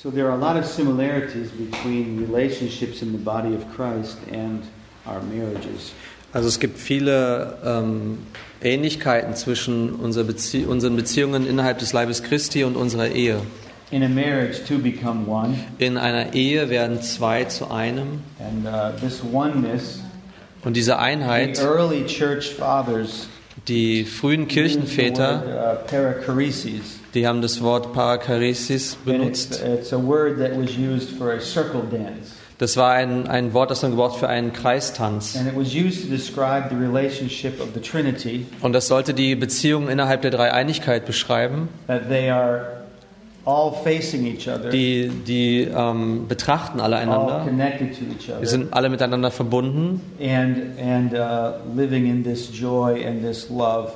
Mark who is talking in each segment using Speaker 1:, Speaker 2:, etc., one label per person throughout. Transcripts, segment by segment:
Speaker 1: So there are a lot of similarities between relationships in the body of Christ and our marriages.
Speaker 2: Also es gibt viele ähm, Ähnlichkeiten zwischen unserer Bezie unseren Beziehungen innerhalb des Leibes Christi und unserer Ehe.
Speaker 1: In a marriage, two become one,
Speaker 2: In einer Ehe werden zwei zu einem
Speaker 1: and uh, this oneness,
Speaker 2: und diese
Speaker 1: the
Speaker 2: Einheit,
Speaker 1: early church fathers
Speaker 2: die frühen
Speaker 1: the
Speaker 2: Kirchenväter,
Speaker 1: word, uh.
Speaker 2: Die haben das Wort Parakaresis
Speaker 1: And it's,
Speaker 2: benutzt.
Speaker 1: it's a word that was used for a circle dance.
Speaker 2: Das war ein, ein Wort, das man gebraucht für einen Kreistanz.
Speaker 1: And it was used to describe the relationship of the Trinity,
Speaker 2: Und das sollte die Beziehung innerhalb der Dreieinigkeit beschreiben.
Speaker 1: that they are all facing each other,
Speaker 2: Die, die ähm, betrachten alle
Speaker 1: all
Speaker 2: einander. Wir sind alle miteinander verbunden
Speaker 1: and, and uh, living in this joy and this love,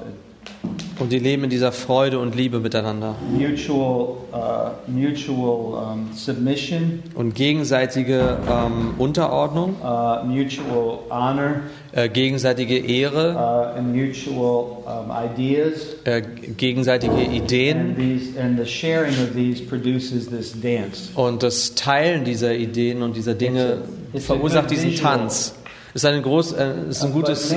Speaker 2: und die leben in dieser Freude und Liebe miteinander.
Speaker 1: mutual, uh, mutual um, submission,
Speaker 2: Und gegenseitige ähm, Unterordnung,
Speaker 1: uh, mutual honor,
Speaker 2: äh, gegenseitige Ehre,
Speaker 1: uh, and mutual um, ideas.
Speaker 2: äh, gegenseitige
Speaker 1: And,
Speaker 2: Ideen
Speaker 1: these, and the sharing of these produces this dance.
Speaker 2: und das Teilen dieser Ideen und dieser Dinge
Speaker 1: It's a- it's
Speaker 2: verursacht
Speaker 1: good
Speaker 2: diesen
Speaker 1: visual.
Speaker 2: Tanz. Ist ein groß, äh, ist ein gutes,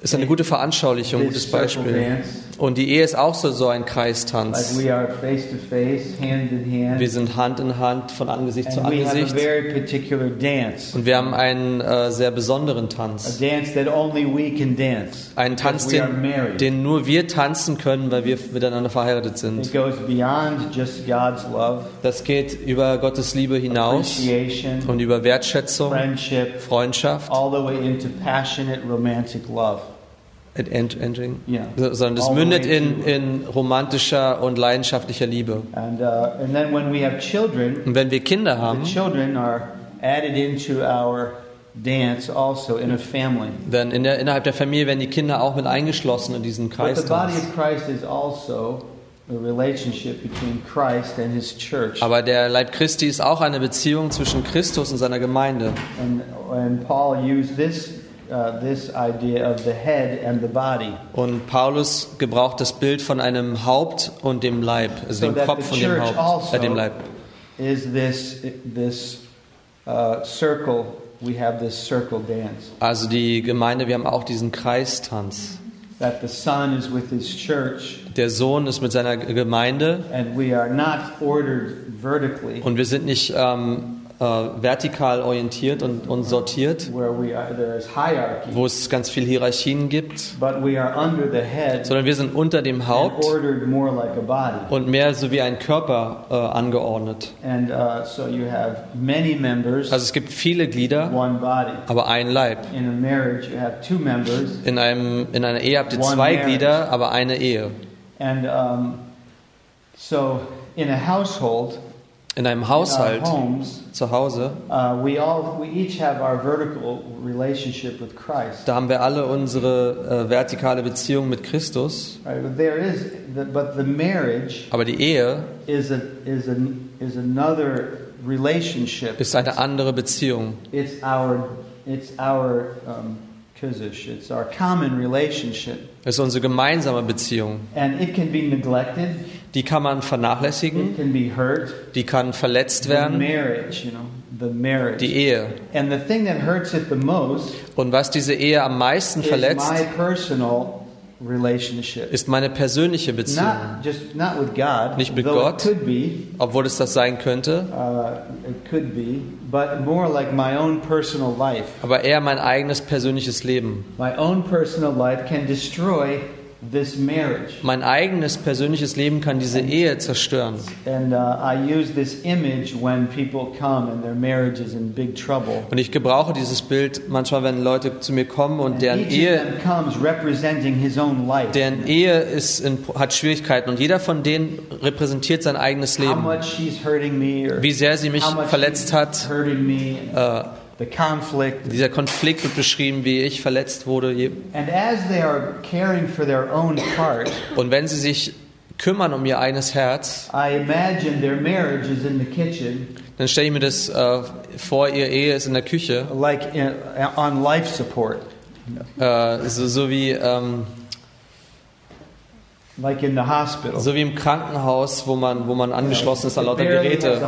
Speaker 2: ist eine gute Veranschaulichung, gutes Beispiel. Und die Ehe ist auch so, so ein
Speaker 1: Like
Speaker 2: Kreistanz.
Speaker 1: we are face to face, hand in hand,
Speaker 2: Wir sind Hand in Hand von Angesicht zu
Speaker 1: and we have a
Speaker 2: Angesicht.
Speaker 1: very particular dance.
Speaker 2: Und wir haben einen äh, sehr besonderen
Speaker 1: A
Speaker 2: Tanz.
Speaker 1: dance that only we can dance.
Speaker 2: Einen Tanz,
Speaker 1: because we are
Speaker 2: den,
Speaker 1: married.
Speaker 2: den nur wir tanzen können, weil wir miteinander verheiratet sind.
Speaker 1: It goes beyond just God's love,
Speaker 2: Das geht über Gottes Liebe hinaus
Speaker 1: appreciation,
Speaker 2: und über Wertschätzung,
Speaker 1: friendship,
Speaker 2: Freundschaft,
Speaker 1: all the way into passionate romantic love.
Speaker 2: And ent- entering,
Speaker 1: Yeah.
Speaker 2: So- sondern das
Speaker 1: All the
Speaker 2: mündet in, in romantischer und leidenschaftlicher Liebe.
Speaker 1: And, uh, and then when we have children,
Speaker 2: Und wenn wir Kinder
Speaker 1: the
Speaker 2: haben,
Speaker 1: children are added into our dance also in a family.
Speaker 2: dann in der, innerhalb der Familie werden die Kinder auch mit eingeschlossen in diesen
Speaker 1: But the body of Christ is also a relationship between Christ and his church.
Speaker 2: Aber der Leib Christi ist auch eine Beziehung zwischen Christus und seiner Gemeinde.
Speaker 1: And, and Paul used this, uh, this idea of the head and the body.
Speaker 2: Und Paulus gebraucht das Bild von einem Haupt und dem Leib, also
Speaker 1: So
Speaker 2: dem Kopf und dem Haupt, äh, dem
Speaker 1: also
Speaker 2: Leib.
Speaker 1: is this, this uh, circle, we have this circle dance.
Speaker 2: Also die Gemeinde, wir haben auch diesen Kreistanz.
Speaker 1: That the Son is with his church,
Speaker 2: Der Sohn ist mit seiner Gemeinde
Speaker 1: and we are not ordered vertically,
Speaker 2: und wir sind nicht ähm, äh, vertikal orientiert und, und sortiert,
Speaker 1: are,
Speaker 2: wo es ganz viel Hierarchien gibt, sondern wir sind unter dem Haupt
Speaker 1: like
Speaker 2: und mehr so wie ein Körper äh, angeordnet.
Speaker 1: And uh, so members,
Speaker 2: Also es gibt viele Glieder, aber ein Leib.
Speaker 1: In members,
Speaker 2: einem, in einer Ehe habt ihr zwei
Speaker 1: marriage.
Speaker 2: Glieder, aber eine Ehe.
Speaker 1: and um, so in a household,
Speaker 2: In einem Haushalt zu Hause,
Speaker 1: uh, we all we each have our vertical relationship with Christ.
Speaker 2: da haben wir alle unsere äh, vertikale Beziehung mit Christus.
Speaker 1: Right? But there is, the, but the marriage
Speaker 2: Aber die Ehe
Speaker 1: is a is a is another relationship.
Speaker 2: ist eine andere Beziehung.
Speaker 1: It's our it's our um. It's our common relationship,
Speaker 2: Es ist unsere gemeinsame Beziehung.
Speaker 1: and it can be neglected.
Speaker 2: Die kann man vernachlässigen, die kann verletzt werden. Die Ehe.
Speaker 1: And the thing that hurts it the most
Speaker 2: Und was diese Ehe am meisten
Speaker 1: is
Speaker 2: verletzt, ist meine persönliche Beziehung.
Speaker 1: Not just not with God,
Speaker 2: Nicht mit Gott.
Speaker 1: it could be,
Speaker 2: Obwohl es das sein könnte,
Speaker 1: uh, it could be, but more like my own personal life.
Speaker 2: aber eher mein eigenes persönliches Leben.
Speaker 1: My own personal life can destroy.
Speaker 2: Mein eigenes persönliches Leben kann diese Ehe zerstören.
Speaker 1: And I use this image when people come and their marriage is in big trouble.
Speaker 2: Und ich gebrauche dieses Bild manchmal, wenn Leute zu mir kommen und
Speaker 1: And
Speaker 2: deren Ehe,
Speaker 1: of them comes representing his own life.
Speaker 2: deren Ehe ist in, hat Schwierigkeiten und jeder von denen repräsentiert sein eigenes Leben. Wie sehr sie mich verletzt hat. Äh. Dieser Konflikt wird beschrieben, wie ich verletzt wurde. Je-
Speaker 1: And as they are caring for their own part,
Speaker 2: Und wenn sie sich kümmern um ihr eigenes Herz,
Speaker 1: I imagine their marriage is in the kitchen,
Speaker 2: dann stelle ich mir das äh, vor, ihre Ehe ist in der Küche,
Speaker 1: like in, on life support.
Speaker 2: äh, so, so wie, ähm,
Speaker 1: like in the hospital.
Speaker 2: So wie im Krankenhaus, wo man, wo man angeschlossen ist an lauter Geräte.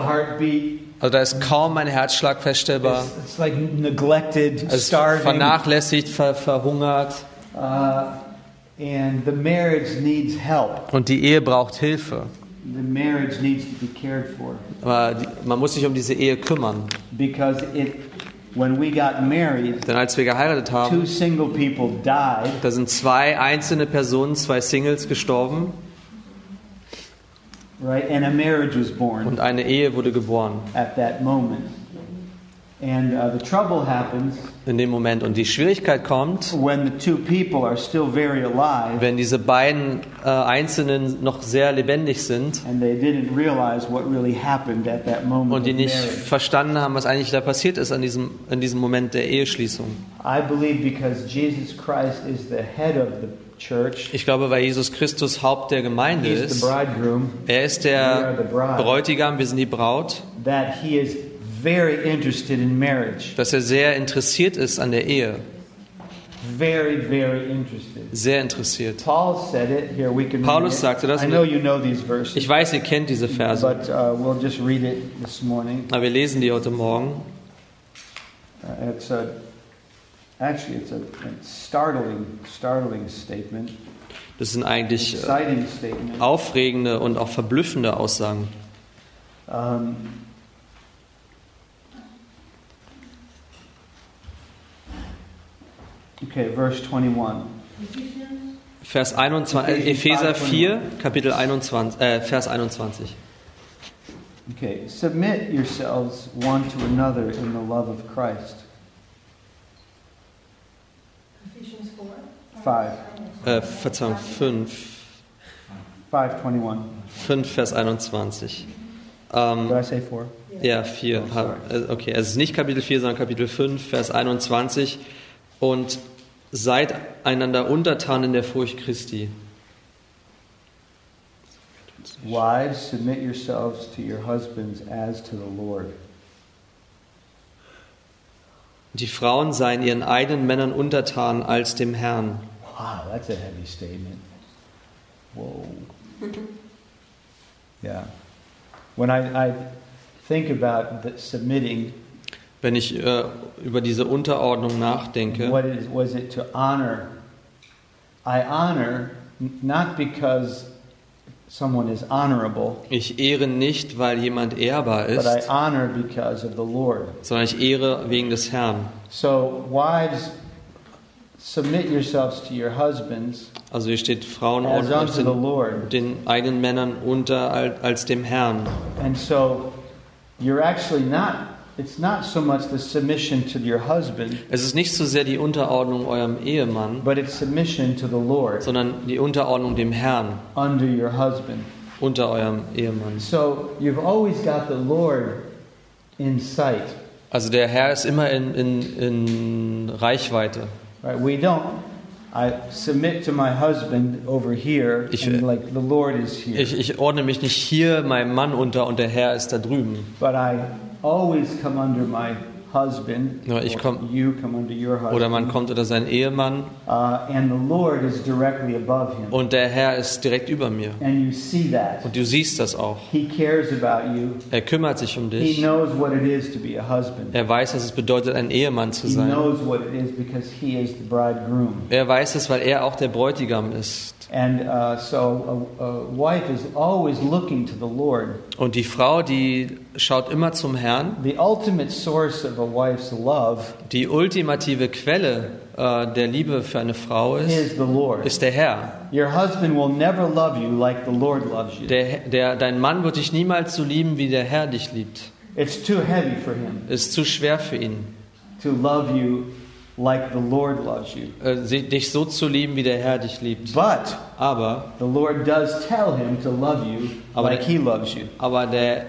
Speaker 2: Also da ist kaum ein Herzschlag feststellbar.
Speaker 1: It's, it's like neglected,
Speaker 2: Es ist
Speaker 1: starving.
Speaker 2: vernachlässigt, ver, verhungert.
Speaker 1: Uh, and the marriage needs help.
Speaker 2: Und die Ehe braucht Hilfe.
Speaker 1: The marriage needs to be cared for.
Speaker 2: Aber die, man muss sich um diese Ehe kümmern.
Speaker 1: Because it, when we got married,
Speaker 2: Denn als wir geheiratet
Speaker 1: two
Speaker 2: haben,
Speaker 1: single people died.
Speaker 2: da sind zwei einzelne Personen, zwei Singles gestorben
Speaker 1: right? And a marriage was born
Speaker 2: und eine Ehe wurde geboren
Speaker 1: at that moment. And uh, the trouble happens
Speaker 2: in dem Moment. Und die Schwierigkeit kommt,
Speaker 1: when the two people are still very alive
Speaker 2: wenn diese beiden äh, Einzelnen noch sehr lebendig sind
Speaker 1: and they didn't realize what really happened at that moment
Speaker 2: und die nicht verstanden haben, was eigentlich da passiert ist an diesem, in diesem Moment der Eheschließung.
Speaker 1: I believe because Jesus Christ is the head of the
Speaker 2: Ich glaube, weil Jesus Christus Haupt der Gemeinde ist, er ist der Bräutigam, wir sind die Braut,
Speaker 1: that he is very interested in marriage.
Speaker 2: dass er sehr interessiert ist an der Ehe.
Speaker 1: Very, very interested.
Speaker 2: Sehr interessiert.
Speaker 1: Paul said it. Here we can
Speaker 2: Paulus
Speaker 1: read it.
Speaker 2: sagte das.
Speaker 1: I know you know these verses.
Speaker 2: Ich weiß, ihr kennt diese Verse,
Speaker 1: But uh, we'll just read it this morning.
Speaker 2: aber wir lesen die heute Morgen.
Speaker 1: Uh, it's a, actually, it's a, startling, startling statement,
Speaker 2: Das sind eigentlich äh, aufregende und auch verblüffende Aussagen.
Speaker 1: Um, okay, verse 21.
Speaker 2: Vers 21, äh, Epheser 4, Kapitel 21, äh, Vers 21.
Speaker 1: Okay, submit yourselves one to another in the love of Christ.
Speaker 3: Ephesians 4.
Speaker 1: Five,
Speaker 2: Äh, Verzeihung, 5,
Speaker 1: 521.
Speaker 2: 5, Vers 21.
Speaker 1: Did
Speaker 2: Ähm,
Speaker 1: I say four?
Speaker 2: ja, 4. Okay, es ist nicht Kapitel 4, sondern Kapitel 5, Vers 21. Und seid einander untertan in der Furcht Christi.
Speaker 1: Wives, submit yourselves to your husbands as to the Lord.
Speaker 2: Die Frauen seien ihren eigenen Männern untertan als dem Herrn.
Speaker 1: Wow, that's a heavy statement. Whoa. Yeah. When I, I think about the submitting,
Speaker 2: Wenn ich äh, über diese Unterordnung nachdenke,
Speaker 1: what is, was it to honor? I honor not because someone is honorable,
Speaker 2: ich ehre nicht, weil jemand ehrbar
Speaker 1: but I
Speaker 2: ist,
Speaker 1: honor because of the Lord.
Speaker 2: sondern ich ehre wegen des Herrn.
Speaker 1: So, wives, submit yourselves to your husbands
Speaker 2: Also hier steht Frauen
Speaker 1: the
Speaker 2: den, eigenen Männern unter al- als dem Herrn.
Speaker 1: And so, you're actually not, it's not so much the submission to your husband,
Speaker 2: Es ist nicht so sehr die Unterordnung eurem Ehemann,
Speaker 1: but it's submission to the Lord
Speaker 2: sondern die Unterordnung dem Herrn
Speaker 1: under your husband.
Speaker 2: unter eurem Ehemann.
Speaker 1: So, you've always got the Lord in sight.
Speaker 2: Also der Herr ist immer in, in, in Reichweite.
Speaker 1: Right? We don't. I submit to my husband over here,
Speaker 2: Ich-
Speaker 1: and like the Lord is here.
Speaker 2: Ich, ich ordne mich nicht hier meinem Mann unter und der Herr ist da drüben.
Speaker 1: but I always come under my husband.
Speaker 2: Ja, ich
Speaker 1: or
Speaker 2: komm-
Speaker 1: you come under your husband.
Speaker 2: Oder man kommt unter seinen Ehemann
Speaker 1: uh, and the Lord is directly above him.
Speaker 2: und der Herr ist direkt über mir.
Speaker 1: And you see that.
Speaker 2: Und du siehst das auch.
Speaker 1: He cares about you.
Speaker 2: Er kümmert sich um
Speaker 1: He
Speaker 2: dich.
Speaker 1: knows what it is to be a husband.
Speaker 2: Er weiß, was es bedeutet, ein Ehemann zu
Speaker 1: He
Speaker 2: sein.
Speaker 1: knows what it is because he is the bridegroom.
Speaker 2: Er weiß es, weil er auch der Bräutigam ist.
Speaker 1: And uh, so a, a wife is always looking to the Lord.
Speaker 2: Und die Frau, die schaut immer zum Herrn.
Speaker 1: The ultimate source of a wife's love
Speaker 2: Die ultimative Quelle äh, der Liebe für eine Frau ist,
Speaker 1: is the Lord.
Speaker 2: ist der Herr.
Speaker 1: Your husband will never love you like the Lord loves you.
Speaker 2: Der, der, dein Mann wird dich niemals so lieben, wie der Herr dich liebt.
Speaker 1: It's too heavy for him
Speaker 2: Ist zu schwer für ihn,
Speaker 1: to love you like the Lord loves you.
Speaker 2: äh, dich so zu lieben, wie der Herr dich liebt.
Speaker 1: But
Speaker 2: Aber,
Speaker 1: the Lord does tell him to love you
Speaker 2: Aber
Speaker 1: like
Speaker 2: der-
Speaker 1: he loves you.
Speaker 2: aber der,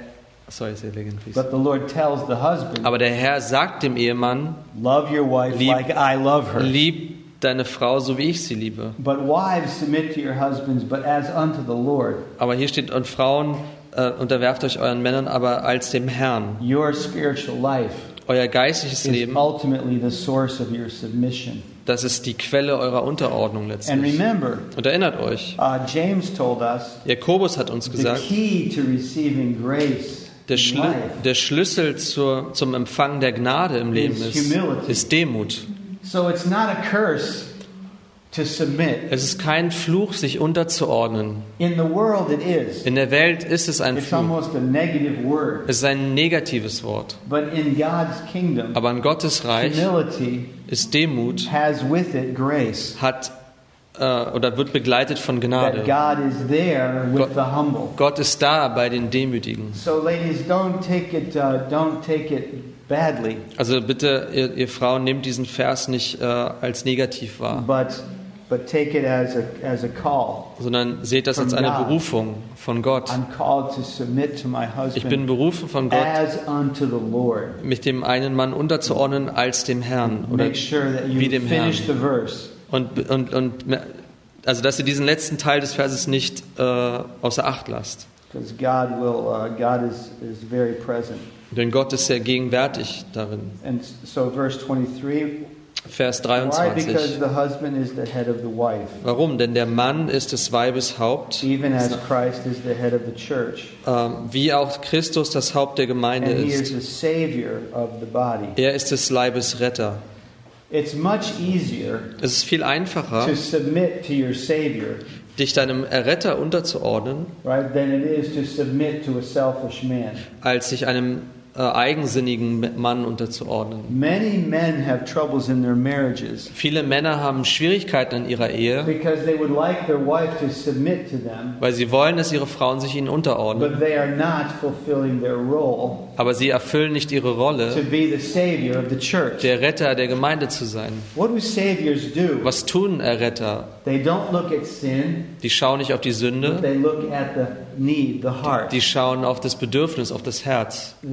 Speaker 1: But the Lord tells the husband,
Speaker 2: Aber der Herr sagt dem Ehemann,
Speaker 1: love your wife
Speaker 2: Lieb-
Speaker 1: like I love her.
Speaker 2: lieb deine Frau so, wie ich sie liebe.
Speaker 1: But wives submit to your husbands, but as unto the Lord.
Speaker 2: Aber hier steht, und Frauen, äh, unterwerft euch euren Männern, aber als dem Herrn.
Speaker 1: Your spiritual life
Speaker 2: Euer geistliches
Speaker 1: is
Speaker 2: Leben
Speaker 1: ultimately the source of your submission.
Speaker 2: Das ist die Quelle eurer Unterordnung
Speaker 1: And
Speaker 2: letztlich.
Speaker 1: remember,
Speaker 2: Und erinnert euch,
Speaker 1: uh, James told us
Speaker 2: Jakobus hat uns
Speaker 1: the
Speaker 2: gesagt,
Speaker 1: key to receiving grace
Speaker 2: der, Schlü der Schlüssel zur, zum Empfang der Gnade im Leben
Speaker 1: Is
Speaker 2: ist, ist Demut.
Speaker 1: So it's not a curse to submit.
Speaker 2: Es ist kein Fluch, sich unterzuordnen.
Speaker 1: In the world, it is.
Speaker 2: In der Welt ist es ein
Speaker 1: It's
Speaker 2: Fluch.
Speaker 1: almost a negative word.
Speaker 2: Es ist ein negatives Wort.
Speaker 1: But in God's kingdom,
Speaker 2: Aber in Gottes Reich
Speaker 1: humility
Speaker 2: ist Demut,
Speaker 1: has with it grace.
Speaker 2: hat äh, oder wird begleitet von Gnade. Gott-. Gott ist da bei den Demütigen.
Speaker 1: So, ladies, don't take it. Uh, don't take it badly,
Speaker 2: Also bitte, ihr, ihr Frauen, nehmt diesen Vers nicht äh, als negativ wahr,
Speaker 1: but but take it as a as a call.
Speaker 2: sondern seht das als eine. Berufung von Gott.
Speaker 1: I'm called to submit to my
Speaker 2: Ich bin berufen von Gott, mich dem einen Mann unterzuordnen als dem Herrn oder wie dem Herrn. Und, und, und also, dass ihr diesen letzten Teil des Verses nicht äh, außer Acht lasst.
Speaker 1: God will, uh, God is, is very present.
Speaker 2: Denn Gott ist sehr gegenwärtig darin.
Speaker 1: And so, verse 23
Speaker 2: Vers
Speaker 1: why? Because
Speaker 2: 23.
Speaker 1: the husband is the head of the wife,
Speaker 2: Warum? Denn der Mann ist des Weibes Haupt,
Speaker 1: even as Christ is the head of the church.
Speaker 2: ähm, wie auch Christus das Haupt der Gemeinde
Speaker 1: And he is
Speaker 2: ist.
Speaker 1: the Savior of the body.
Speaker 2: Er ist des Leibes Retter.
Speaker 1: It's much easier
Speaker 2: Es ist viel einfacher,
Speaker 1: to submit to your Savior,
Speaker 2: dich deinem Erretter unterzuordnen,
Speaker 1: right, than it is to submit to a selfish man.
Speaker 2: als sich einem äh, eigensinnigen Mann unterzuordnen.
Speaker 1: Many men have troubles in their marriages
Speaker 2: Viele Männer haben Schwierigkeiten in ihrer Ehe,
Speaker 1: because they would like their wife to submit to them,
Speaker 2: weil sie wollen, dass ihre Frauen sich ihnen unterordnen.
Speaker 1: but they are not fulfilling their role
Speaker 2: Aber sie erfüllen nicht ihre Rolle, der Retter der Gemeinde zu sein. Was tun Erretter?
Speaker 1: They don't look at sin,
Speaker 2: Die schauen nicht auf die Sünde,
Speaker 1: they look at the need, the heart.
Speaker 2: die schauen auf das Bedürfnis, auf das Herz. Die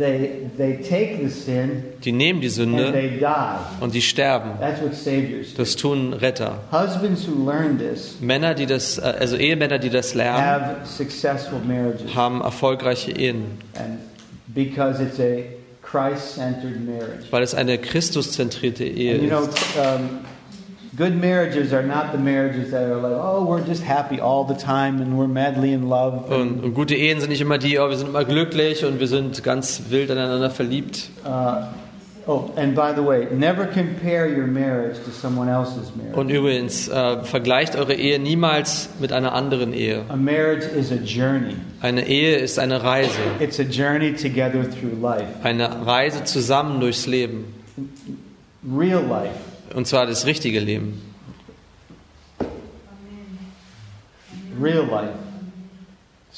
Speaker 2: nehmen die
Speaker 1: and
Speaker 2: Sünde und die sterben.
Speaker 1: That's what saviors do.
Speaker 2: Das tun Retter. Männer, die das, äh, also Ehemänner, die das lernen, haben erfolgreiche Ehen,
Speaker 1: because it's a Christ centered marriage.
Speaker 2: weil es eine Christuszentrierte Ehe
Speaker 1: And you know,
Speaker 2: ist.
Speaker 1: um, good marriages are not the marriages that are like, oh, we're just happy all the time and we're madly in love.
Speaker 2: Und, und gute Ehen sind nicht immer die, oh, wir sind immer glücklich und wir sind ganz wild aneinander verliebt.
Speaker 1: Uh, oh, and by the way, never compare your marriage to someone else's marriage.
Speaker 2: Und übrigens, äh, vergleicht eure Ehe niemals mit einer anderen Ehe.
Speaker 1: A marriage is a journey.
Speaker 2: Eine Ehe ist eine Reise.
Speaker 1: It's a journey together through life,
Speaker 2: Eine Reise zusammen durchs Leben.
Speaker 1: real life.
Speaker 2: Und zwar das richtige Leben.
Speaker 1: Real life.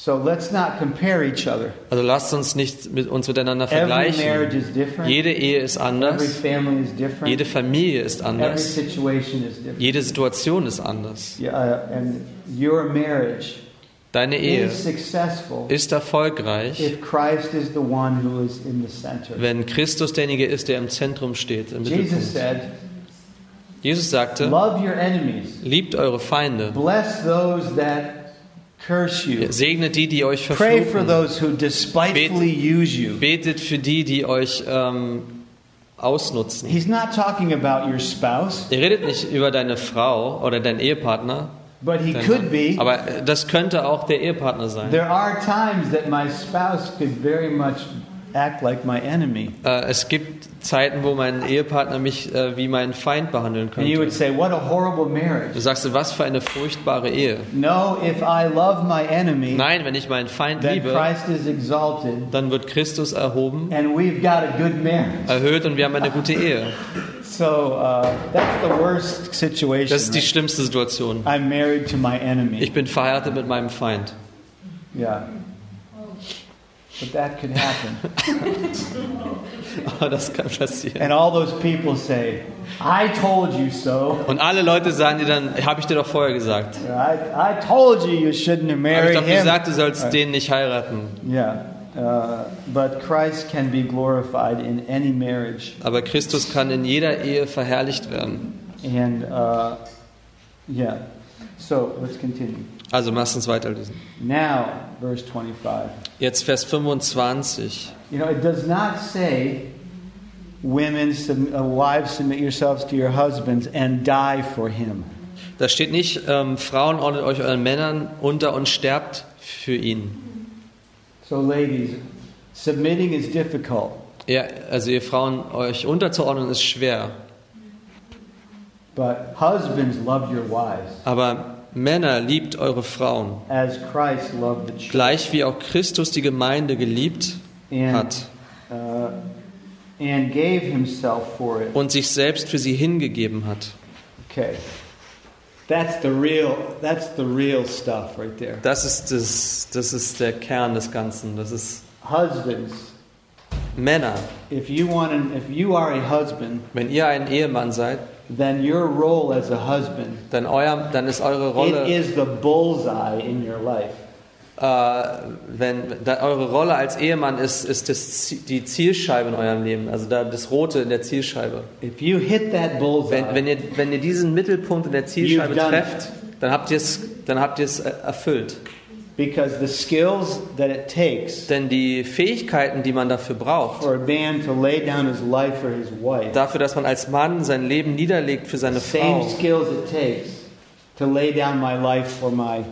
Speaker 1: So let's not compare each other.
Speaker 2: Also lasst uns nicht mit uns miteinander
Speaker 1: Every marriage
Speaker 2: vergleichen.
Speaker 1: is different.
Speaker 2: Jede Ehe ist
Speaker 1: Every
Speaker 2: anders.
Speaker 1: family is different.
Speaker 2: Jede Familie ist
Speaker 1: Every
Speaker 2: anders.
Speaker 1: situation is different.
Speaker 2: Jede Situation ist anders.
Speaker 1: Yeah, uh, and your marriage
Speaker 2: Deine Ehe
Speaker 1: is successful
Speaker 2: ist erfolgreich,
Speaker 1: if Christ is the one who is in the center.
Speaker 2: wenn Christus derjenige ist, der im Zentrum steht. Im
Speaker 1: Jesus said,
Speaker 2: Jesus sagte,
Speaker 1: Love your enemies,
Speaker 2: liebt eure Feinde,
Speaker 1: bless those that curse you,
Speaker 2: segnet die, die euch
Speaker 1: pray for
Speaker 2: verfluchen,
Speaker 1: those who despitefully use you.
Speaker 2: betet für die, die euch ähm, ausnutzen.
Speaker 1: He's not talking about your spouse,
Speaker 2: Er redet nicht über deine Frau oder deinen Ehepartner,
Speaker 1: but he could be.
Speaker 2: aber das könnte auch der Ehepartner sein.
Speaker 1: There are times that my spouse could very much act like my enemy.
Speaker 2: Äh, es gibt Zeiten, wo mein Ehepartner mich äh, wie meinen Feind behandeln
Speaker 1: And you would
Speaker 2: könnte.
Speaker 1: say, What a horrible marriage.
Speaker 2: Du sagst, was für eine furchtbare Ehe.
Speaker 1: No, if I love my enemy,
Speaker 2: Nein, wenn ich meinen Feind
Speaker 1: then
Speaker 2: liebe,
Speaker 1: Christ is exalted
Speaker 2: dann wird Christus erhoben,
Speaker 1: and we've got a good marriage.
Speaker 2: erhöht und wir haben eine gute Ehe.
Speaker 1: So uh, that's the worst situation.
Speaker 2: Das ist die schlimmste Situation.
Speaker 1: I'm married to my enemy.
Speaker 2: Ich bin verheiratet mit meinem Feind.
Speaker 1: Yeah. But that could happen.
Speaker 2: Aber das kann passieren.
Speaker 1: and all those people say, I told you so.
Speaker 2: Und alle Leute sagen dir dann, habe ich dir doch vorher gesagt.
Speaker 1: I, I told you you shouldn't have
Speaker 2: Habe ich doch
Speaker 1: him.
Speaker 2: gesagt, du sollst
Speaker 1: Right.
Speaker 2: den nicht heiraten.
Speaker 1: Yeah. Uh, but Christ can be glorified in any marriage.
Speaker 2: Aber Christus kann in jeder Ehe verherrlicht werden.
Speaker 1: And uh, yeah. So let's continue.
Speaker 2: Also lass uns weiterlesen.
Speaker 1: Now, verse 25.
Speaker 2: Jetzt Vers 25.
Speaker 1: You know, it does not say women, uh, wives, submit yourselves to your husbands and die for him.
Speaker 2: Da steht nicht, ähm, Frauen ordnet euch euren Männern unter und sterbt für ihn.
Speaker 1: So, ladies, submitting is difficult,
Speaker 2: Ja, also ihr Frauen, euch unterzuordnen ist schwer.
Speaker 1: but husbands love your wives
Speaker 2: Aber Männer, liebt eure Frauen.
Speaker 1: as Christ loved the church.
Speaker 2: Gleich wie auch Christus die Gemeinde geliebt hat
Speaker 1: uh,
Speaker 2: und sich selbst für sie hingegeben hat.
Speaker 1: Okay. That's the real that's the real stuff right there.
Speaker 2: Das ist, das, das ist der Kern des Ganzen. Das ist
Speaker 1: Husbands,
Speaker 2: Männer.
Speaker 1: if you want an, if you are a husband,
Speaker 2: Wenn ihr ein Ehemann seid,
Speaker 1: then your role as a husband
Speaker 2: dann, euer, dann ist eure
Speaker 1: it
Speaker 2: Rolle,
Speaker 1: is the bullseye in your life.
Speaker 2: äh, wenn, da, eure Rolle als Ehemann ist, ist das, die Zielscheibe in eurem Leben, also da, das Rote in der Zielscheibe.
Speaker 1: If you hit that bullseye,
Speaker 2: Wenn, wenn, ihr, wenn ihr diesen Mittelpunkt in der Zielscheibe
Speaker 1: it.
Speaker 2: trefft, dann habt ihr es dann habt ihr es äh, erfüllt.
Speaker 1: Because the skills that it takes
Speaker 2: Denn die Fähigkeiten, die man dafür braucht,
Speaker 1: for a man to lay down his life for his wife,
Speaker 2: dafür, dass man als Mann sein Leben niederlegt für seine
Speaker 1: same
Speaker 2: Frau,
Speaker 1: skills it takes to lay down my life for my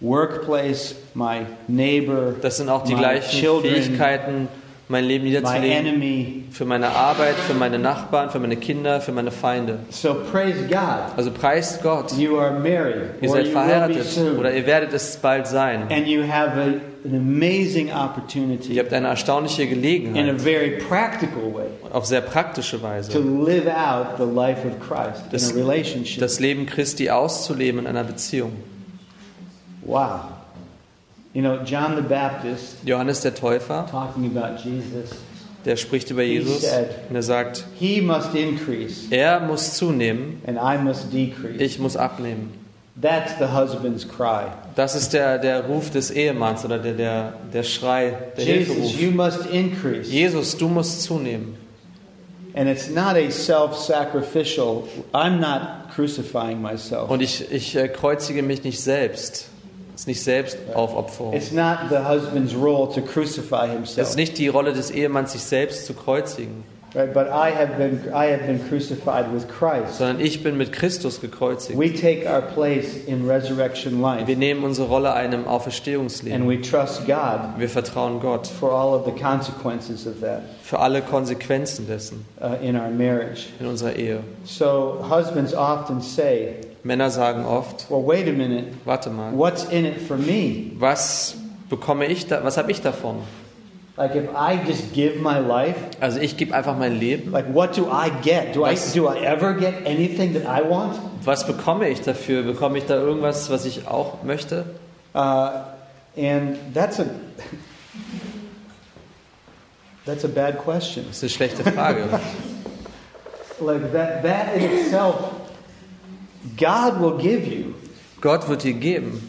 Speaker 1: workplace, my neighbor,
Speaker 2: das sind auch die
Speaker 1: my
Speaker 2: gleichen
Speaker 1: children,
Speaker 2: Fähigkeiten, mein Leben niederzulegen für meine Arbeit, für meine Nachbarn, für meine Kinder, für meine Feinde.
Speaker 1: So praise God.
Speaker 2: Also preist Gott.
Speaker 1: You are married,
Speaker 2: Ihr seid verheiratet oder ihr werdet es bald sein.
Speaker 1: and you have a, an amazing
Speaker 2: Ihr
Speaker 1: opportunity
Speaker 2: habt eine erstaunliche
Speaker 1: in a
Speaker 2: Gelegenheit,
Speaker 1: very practical way
Speaker 2: auf sehr praktische
Speaker 1: to
Speaker 2: Weise,
Speaker 1: live out the life of Christ
Speaker 2: Das-
Speaker 1: in a relationship.
Speaker 2: das Leben Christi auszuleben in einer Beziehung.
Speaker 1: wow. You know, John the Baptist,
Speaker 2: Johannes der Täufer,
Speaker 1: talking about Jesus,
Speaker 2: der spricht über Jesus und er sagt,
Speaker 1: he must increase
Speaker 2: er muss zunehmen,
Speaker 1: and I must decrease.
Speaker 2: ich muss abnehmen.
Speaker 1: That's the husband's cry.
Speaker 2: Das ist der, der Ruf des Ehemanns oder der, der, der Schrei, der
Speaker 1: Jesus,
Speaker 2: Hilferuf.
Speaker 1: you must increase.
Speaker 2: Jesus, du musst zunehmen.
Speaker 1: And it's not a self sacrificial, I'm not crucifying myself.
Speaker 2: Und ich, ich äh, kreuzige mich nicht selbst. Es ist nicht Selbstaufopferung.
Speaker 1: It's not the husband's role to crucify
Speaker 2: Es ist nicht die Rolle des Ehemanns, sich selbst zu kreuzigen,
Speaker 1: Right? But I have been I have been crucified with Christ.
Speaker 2: sondern ich bin mit Christus gekreuzigt.
Speaker 1: We take our place in resurrection
Speaker 2: Wir
Speaker 1: life
Speaker 2: nehmen unsere Rolle ein im
Speaker 1: and
Speaker 2: Auferstehungsleben.
Speaker 1: we trust God
Speaker 2: Wir vertrauen Gott
Speaker 1: for all of the consequences of that
Speaker 2: für alle Konsequenzen dessen
Speaker 1: uh, in our marriage.
Speaker 2: in unserer Ehe.
Speaker 1: So husbands often say,
Speaker 2: Männer sagen oft,
Speaker 1: "Well, wait a minute.
Speaker 2: warte mal,
Speaker 1: What's in it for me?
Speaker 2: was bekomme ich da, was habe ich davon?
Speaker 1: Like if I just give my life,
Speaker 2: Also ich gebe einfach mein Leben.
Speaker 1: like what do I get? Do I
Speaker 2: Was-
Speaker 1: do I ever get anything that I want?"
Speaker 2: Was bekomme ich dafür? Bekomme ich da irgendwas, was ich auch möchte?
Speaker 1: Uh, and that's a that's a bad question.
Speaker 2: Das ist eine schlechte Frage.
Speaker 1: Like that that in itself, God will give you.
Speaker 2: Gott wird dir geben.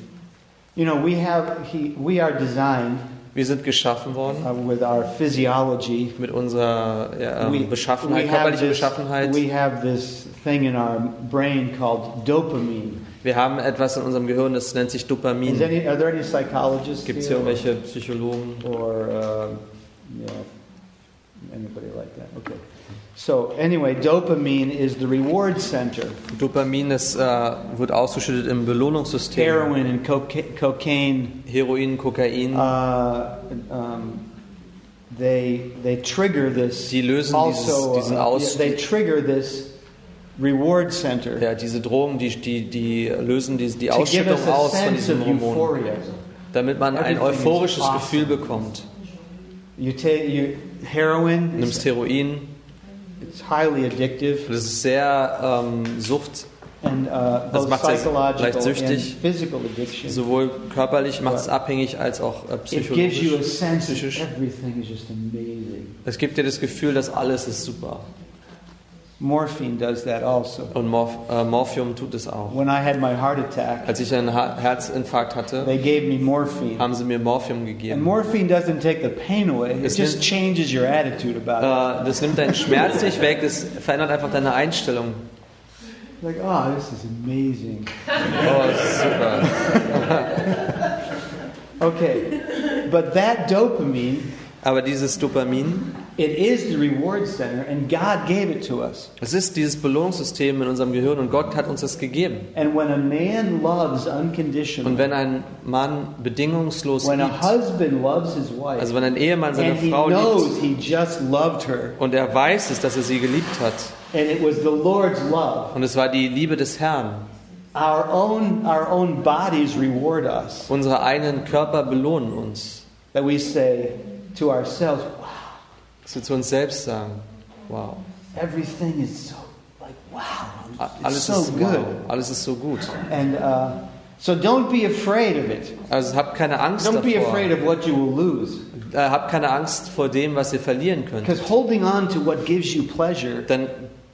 Speaker 1: You know, we have he we are designed
Speaker 2: Wir sind geschaffen worden
Speaker 1: uh, with our physiology.
Speaker 2: mit unserer ja,
Speaker 1: We-
Speaker 2: ähm, Beschaffenheit,
Speaker 1: we have
Speaker 2: körperlichen
Speaker 1: this-
Speaker 2: Beschaffenheit.
Speaker 1: We have this thing in our brain called dopamine.
Speaker 2: Wir haben etwas in unserem Gehirn, das nennt sich Dopamin.
Speaker 1: are there any psychologists
Speaker 2: Gibt es hier irgendwelche Psychologen?
Speaker 1: or uh, yeah, anybody like that? Okay. So anyway, dopamine is the reward center.
Speaker 2: Dopamin ist, äh, wird ausgeschüttet im Belohnungssystem.
Speaker 1: Heroin and coca- cocaine,
Speaker 2: Heroin, Kokain.
Speaker 1: uh, um, they they trigger this.
Speaker 2: Die lösen
Speaker 1: also,
Speaker 2: dieses- diesen
Speaker 1: uh,
Speaker 2: Aus-
Speaker 1: they trigger this reward center
Speaker 2: Ja, diese Drogen, die, die, die lösen die, die Ausschüttung aus von diesem Hormon,
Speaker 1: euphoria.
Speaker 2: damit man ein
Speaker 1: Everything is
Speaker 2: euphorisches
Speaker 1: awesome.
Speaker 2: Gefühl bekommt.
Speaker 1: You take you heroin.
Speaker 2: Nimmst Heroin,
Speaker 1: It's highly addictive.
Speaker 2: das ist sehr ähm, Sucht,
Speaker 1: And uh,
Speaker 2: Das
Speaker 1: both
Speaker 2: macht
Speaker 1: psychological
Speaker 2: leicht süchtig. sowohl körperlich macht es abhängig als auch äh,
Speaker 1: It gives you a
Speaker 2: psychologisch. psychisch. Es gibt dir das Gefühl, dass alles ist super.
Speaker 1: Morphine does that also.
Speaker 2: Und Morph äh, Morphium tut es auch.
Speaker 1: When I had my heart attack,
Speaker 2: Als ich einen ha Herzinfarkt hatte,
Speaker 1: they gave me morphine.
Speaker 2: haben sie mir Morphium
Speaker 1: And
Speaker 2: gegeben.
Speaker 1: morphine doesn't take the pain away, it
Speaker 2: It's
Speaker 1: just
Speaker 2: not-
Speaker 1: changes your attitude about
Speaker 2: Äh, das nimmt deinen Schmerz nicht weg, das verändert einfach deine Einstellung.
Speaker 1: Like, oh, this is amazing.
Speaker 2: Oh, super.
Speaker 1: Okay, but that dopamine
Speaker 2: Aber dieses Dopamin
Speaker 1: It is the reward center, and God gave it to us.
Speaker 2: Es ist dieses Belohnungssystem in unserem Gehirn und Gott hat uns das gegeben.
Speaker 1: And when a man loves
Speaker 2: Und
Speaker 1: unconditionally,
Speaker 2: wenn ein Mann bedingungslos
Speaker 1: when a husband loves his wife,
Speaker 2: also wenn ein Ehemann seine
Speaker 1: and he knows
Speaker 2: liebt
Speaker 1: he just loved her,
Speaker 2: und er weiß es, dass er sie geliebt hat
Speaker 1: and it was the Lord's love,
Speaker 2: und es war die Liebe des Herrn,
Speaker 1: our own, our own bodies reward us.
Speaker 2: unsere eigenen Körper belohnen uns.
Speaker 1: That we say to ourselves,
Speaker 2: Dass wir zu uns selbst sagen, wow,
Speaker 1: everything is so, like, wow, it's
Speaker 2: alles
Speaker 1: so
Speaker 2: ist
Speaker 1: good.
Speaker 2: wow, alles ist so gut.
Speaker 1: And uh, so don't be afraid of it.
Speaker 2: Also habt keine Angst
Speaker 1: Don't be afraid
Speaker 2: davor.
Speaker 1: of what you will lose.
Speaker 2: Äh, habt keine Angst vor dem, was ihr verlieren könnt.
Speaker 1: Because holding on to what gives you pleasure,
Speaker 2: Denn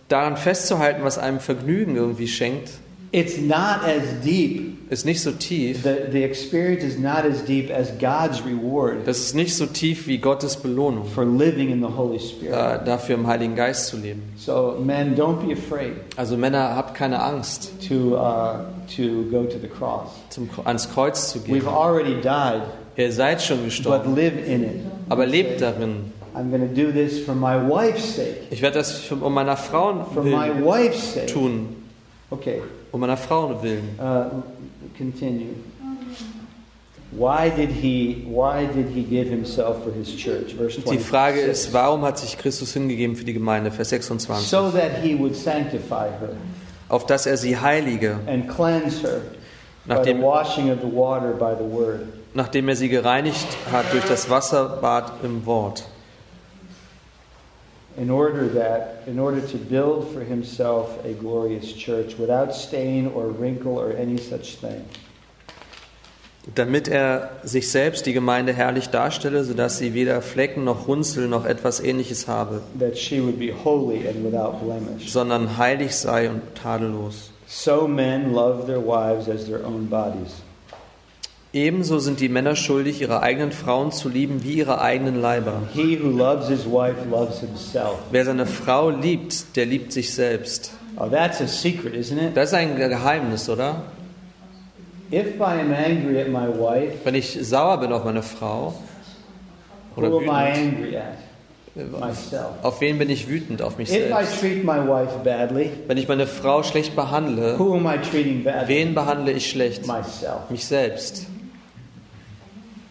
Speaker 2: daran festzuhalten, was einem Vergnügen irgendwie schenkt,
Speaker 1: it's not as deep.
Speaker 2: ist nicht so tief.
Speaker 1: The, the experience is not as deep as God's reward
Speaker 2: Das ist nicht so tief wie Gottes Belohnung,
Speaker 1: for living in the Holy Spirit.
Speaker 2: äh, dafür im Heiligen Geist zu leben.
Speaker 1: So, men, don't be afraid
Speaker 2: Also Männer, habt keine Angst,
Speaker 1: to, uh, to go to the cross.
Speaker 2: zum, ans Kreuz zu gehen.
Speaker 1: We've already died,
Speaker 2: Ihr seid schon
Speaker 1: but
Speaker 2: gestorben,
Speaker 1: live in it.
Speaker 2: aber lebt darin.
Speaker 1: I'm going to do this for my wife's sake.
Speaker 2: Ich werde das um meiner Frau willen tun.
Speaker 1: Okay,
Speaker 2: Um meiner Frau willen.
Speaker 1: uh, continue. Why did he Why did he give himself for his church? Verse
Speaker 2: Die Frage
Speaker 1: 26.
Speaker 2: ist, warum hat sich Christus hingegeben für die Gemeinde? Vers 26.
Speaker 1: so that he would sanctify her
Speaker 2: Auf dass er sie heilige,
Speaker 1: and cleanse her by the
Speaker 2: nachdem,
Speaker 1: washing of the water by the word,
Speaker 2: nachdem er sie gereinigt hat durch das Wasserbad im Wort.
Speaker 1: In order that in order to build for himself a glorious church without stain or wrinkle or any such thing,
Speaker 2: damit er sich selbst die Gemeinde herrlich darstelle, sodass sie weder Flecken noch Runzel noch etwas ähnliches habe,
Speaker 1: that she would be holy and without blemish.
Speaker 2: sondern heilig sei und tadellos.
Speaker 1: So men love their wives as their own bodies.
Speaker 2: Ebenso sind die Männer schuldig, ihre eigenen Frauen zu lieben wie ihre eigenen Leiber.
Speaker 1: He who loves his wife loves himself.
Speaker 2: Wer seine Frau liebt, der liebt sich selbst.
Speaker 1: Oh, that's a secret, isn't it?
Speaker 2: Das ist ein Geheimnis, oder?
Speaker 1: If I am angry at my wife,
Speaker 2: Wenn ich sauer bin auf meine Frau oder
Speaker 1: who am I angry at? Myself.
Speaker 2: auf wen bin ich wütend? Auf mich
Speaker 1: If I
Speaker 2: selbst.
Speaker 1: treat my wife badly,
Speaker 2: Wenn ich meine Frau schlecht behandle,
Speaker 1: who am I treating badly?
Speaker 2: wen behandle ich schlecht?
Speaker 1: Myself.
Speaker 2: Mich selbst.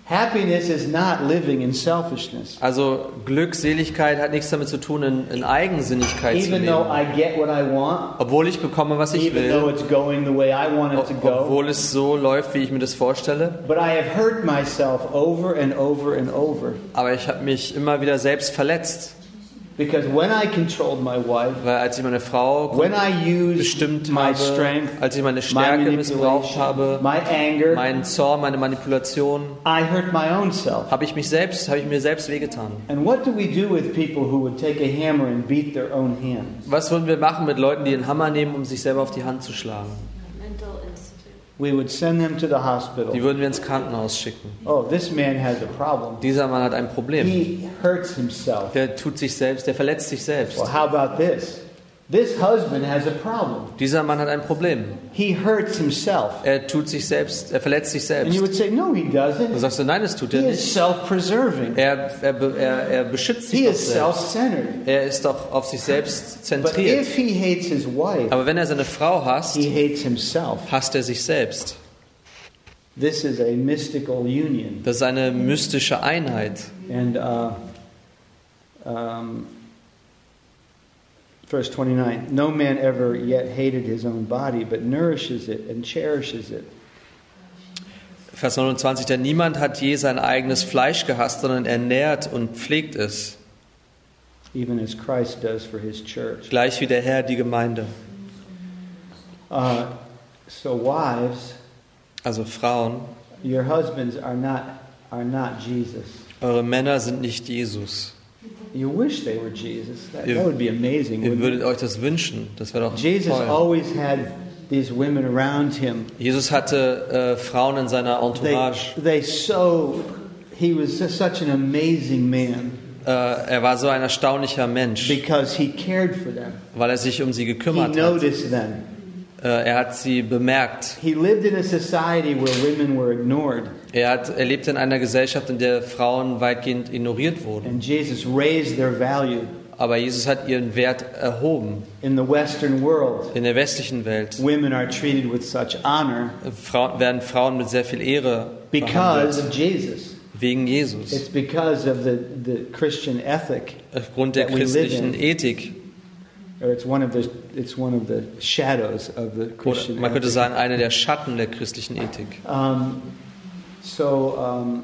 Speaker 1: Happiness is not living in selfishness.
Speaker 2: Also Glückseligkeit hat nichts damit zu tun, in, in Eigensinnigkeit zu
Speaker 1: Even though
Speaker 2: leben.
Speaker 1: I get what I want,
Speaker 2: Obwohl ich bekomme, was ich
Speaker 1: though
Speaker 2: will,
Speaker 1: it's going the way I want it to
Speaker 2: ob-
Speaker 1: go,
Speaker 2: obwohl es so läuft, wie ich mir das vorstelle,
Speaker 1: but I have hurt myself over and over and over.
Speaker 2: aber ich habe mich immer wieder selbst verletzt,
Speaker 1: Because when I controlled my wife,
Speaker 2: weil als ich meine Frau
Speaker 1: when I used
Speaker 2: bestimmt
Speaker 1: my
Speaker 2: habe,
Speaker 1: strength,
Speaker 2: als ich meine
Speaker 1: my
Speaker 2: Stärke missbraucht habe,
Speaker 1: my anger,
Speaker 2: meinen Zorn, meine Manipulation,
Speaker 1: I hurt my own self.
Speaker 2: habe ich mich selbst, habe ich mir selbst wehgetan.
Speaker 1: And what do we do with people who would take a hammer and beat their own hand?
Speaker 2: Was würden wir machen mit Leuten, die einen Hammer nehmen, um sich selber auf die Hand zu schlagen?
Speaker 1: We would send them to the
Speaker 2: Die
Speaker 1: hospital.
Speaker 2: würden wir ins Krankenhaus schicken.
Speaker 1: Oh, this man has a problem.
Speaker 2: Dieser Mann hat ein Problem.
Speaker 1: He hurts himself.
Speaker 2: Der tut sich selbst, der verletzt sich selbst.
Speaker 1: Well, how about this? This husband has a problem.
Speaker 2: Dieser Mann hat ein Problem.
Speaker 1: He hurts himself.
Speaker 2: Er tut sich selbst, er verletzt sich
Speaker 1: And you
Speaker 2: selbst.
Speaker 1: would say, no, he
Speaker 2: Dann
Speaker 1: doesn't.
Speaker 2: sagst du, nein, das tut
Speaker 1: He
Speaker 2: er
Speaker 1: is
Speaker 2: nicht.
Speaker 1: self-preserving.
Speaker 2: Er, er, er, er beschützt sich
Speaker 1: He is
Speaker 2: selbst.
Speaker 1: self-centered.
Speaker 2: Er ist doch auf sich selbst
Speaker 1: But
Speaker 2: zentriert.
Speaker 1: if he hates his wife,
Speaker 2: Aber wenn er seine Frau hasst,
Speaker 1: he hates himself.
Speaker 2: hasst er sich selbst.
Speaker 1: This is a mystical union.
Speaker 2: Das ist eine mystische Einheit.
Speaker 1: And uh, um, verse 29 No man ever yet hated his own body, but nourishes it and cherishes it.
Speaker 2: Vers 29, denn niemand hat je sein eigenes Fleisch gehasst, sondern er nährt und pflegt es,
Speaker 1: even as Christ does for his church.
Speaker 2: gleich wie der Herr die Gemeinde.
Speaker 1: Uh, so, wives,
Speaker 2: Also Frauen,
Speaker 1: your husbands are not, are not Jesus.
Speaker 2: eure Männer sind nicht Jesus.
Speaker 1: You wish they were Jesus. That,
Speaker 2: Ihr-
Speaker 1: that would be amazing.
Speaker 2: Ihr würdet euch das wünschen, das wäre doch
Speaker 1: Jesus
Speaker 2: toll.
Speaker 1: always had these women around him.
Speaker 2: Jesus hatte äh, Frauen in seiner
Speaker 1: They,
Speaker 2: Entourage.
Speaker 1: they so, he was such an amazing man
Speaker 2: Äh, er war so ein erstaunlicher Mensch,
Speaker 1: because he cared for them.
Speaker 2: weil er sich um sie
Speaker 1: He
Speaker 2: gekümmert hat.
Speaker 1: noticed them.
Speaker 2: Äh, er hat sie bemerkt.
Speaker 1: He lived in a society where women were ignored,
Speaker 2: Er, hat, er lebte in einer Gesellschaft, in der Frauen weitgehend ignoriert wurden.
Speaker 1: and Jesus raised their value.
Speaker 2: Aber Jesus hat ihren Wert erhoben.
Speaker 1: In the Western world,
Speaker 2: In der westlichen Welt
Speaker 1: women are treated with such honor
Speaker 2: Frau, werden Frauen mit sehr viel Ehre
Speaker 1: because
Speaker 2: behandelt.
Speaker 1: of Jesus.
Speaker 2: Wegen Jesus.
Speaker 1: It's because of the, the Christian ethic,
Speaker 2: Aufgrund der christlichen. Ethik. Oder man könnte sagen, eine der Schatten der christlichen Ethik.
Speaker 1: Um, so, um,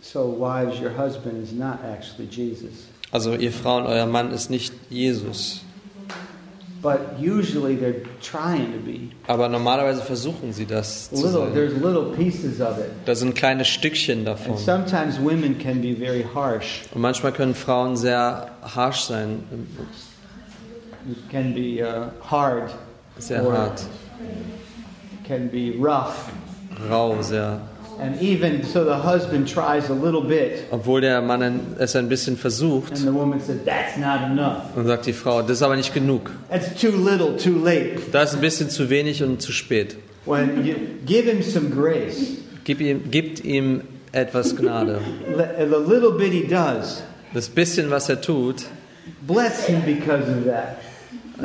Speaker 1: so wives, your husband is not actually Jesus,
Speaker 2: Also ihr Frauen, euer Mann ist nicht Jesus.
Speaker 1: But usually they're trying to be.
Speaker 2: Aber normalerweise versuchen sie das zu sein.
Speaker 1: there's little pieces of it,
Speaker 2: Da sind kleine Stückchen davon.
Speaker 1: and sometimes women can be very harsh.
Speaker 2: Und manchmal können Frauen sehr harsh sein,
Speaker 1: It can be uh, hard,
Speaker 2: sehr hart,
Speaker 1: can be rough,
Speaker 2: rau, sehr.
Speaker 1: And even so, the husband tries a little bit,
Speaker 2: Obwohl der Mann es ein bisschen versucht,
Speaker 1: and the woman says, "That's not enough.
Speaker 2: dann sagt die Frau, das ist aber nicht genug.
Speaker 1: That's too little, too late."
Speaker 2: Da ist ein bisschen zu wenig und zu spät.
Speaker 1: When you give him some grace,
Speaker 2: Gib ihm, gibt ihm etwas Gnade.
Speaker 1: the little bit he does,
Speaker 2: Das bisschen, was er tut,
Speaker 1: bless him because of that.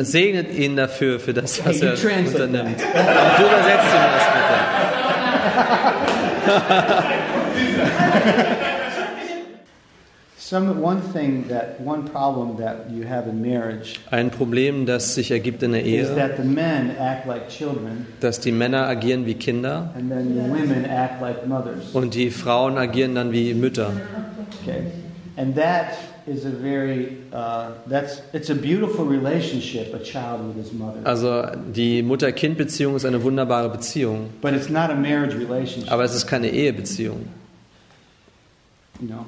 Speaker 2: segnet ihn dafür, für das, was
Speaker 1: Hey,
Speaker 2: er unternimmt. Und du übersetzt ihm das bitte.
Speaker 1: Some one thing that one problem that you have in marriage
Speaker 2: Ein Problem, das sich ergibt in der
Speaker 1: is
Speaker 2: Ehe,
Speaker 1: that the men act like children
Speaker 2: dass die Männer agieren wie Kinder
Speaker 1: and then the women act like mothers.
Speaker 2: und die Frauen agieren dann wie Mütter.
Speaker 1: Okay, and that is a very uh, that's it's a beautiful relationship, a child with his mother,
Speaker 2: Also die Mutter-Kind-Beziehung ist eine wunderbare Beziehung,
Speaker 1: but it's not a marriage relationship.
Speaker 2: aber es ist keine Ehebeziehung.
Speaker 1: Know,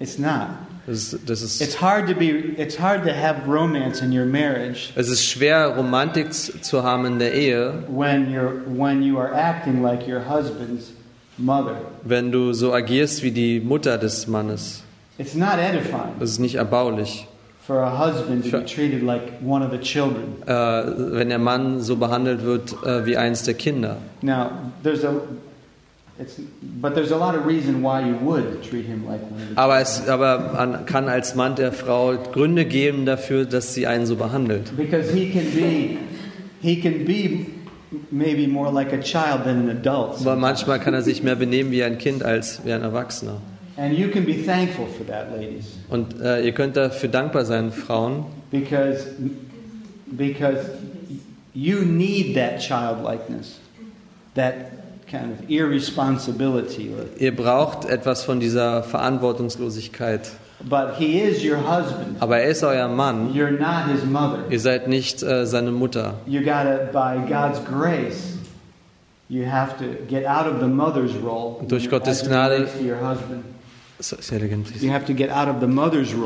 Speaker 1: it's not.
Speaker 2: Das, ist- das
Speaker 1: It's
Speaker 2: ist,
Speaker 1: hard to be. It's hard to have romance in your marriage
Speaker 2: es ist schwer, Romantik zu haben in der Ehe,
Speaker 1: when you're when you are acting like your husband's mother.
Speaker 2: wenn du so agierst wie die Mutter des Mannes.
Speaker 1: It's not edifying
Speaker 2: Das ist nicht erbaulich.
Speaker 1: for a husband to be treated like one of the children.
Speaker 2: Äh, wenn der Mann so behandelt wird äh, wie eins der Kinder.
Speaker 1: Now, there's a it's but there's a lot of reason why you would treat him like one of the
Speaker 2: Aber es aber man kann als Mann der Frau Gründe geben dafür, dass sie einen so behandelt.
Speaker 1: because he can be he can be maybe more like a child than an adult.
Speaker 2: Aber manchmal kann er sich mehr benehmen wie ein Kind als wie ein Erwachsener.
Speaker 1: And you can be thankful for that, ladies,
Speaker 2: Und äh, ihr könnt dafür dankbar sein, Frauen,
Speaker 1: because because you need that childlikeness, that kind of irresponsibility.
Speaker 2: ihr braucht etwas von dieser Verantwortungslosigkeit.
Speaker 1: But he is your husband.
Speaker 2: Aber er ist euer Mann.
Speaker 1: You're not his mother.
Speaker 2: Ihr seid nicht äh, seine Mutter.
Speaker 1: You gotta, by God's grace, you have to get out of the mother's role.
Speaker 2: Durch Gottes Gnade-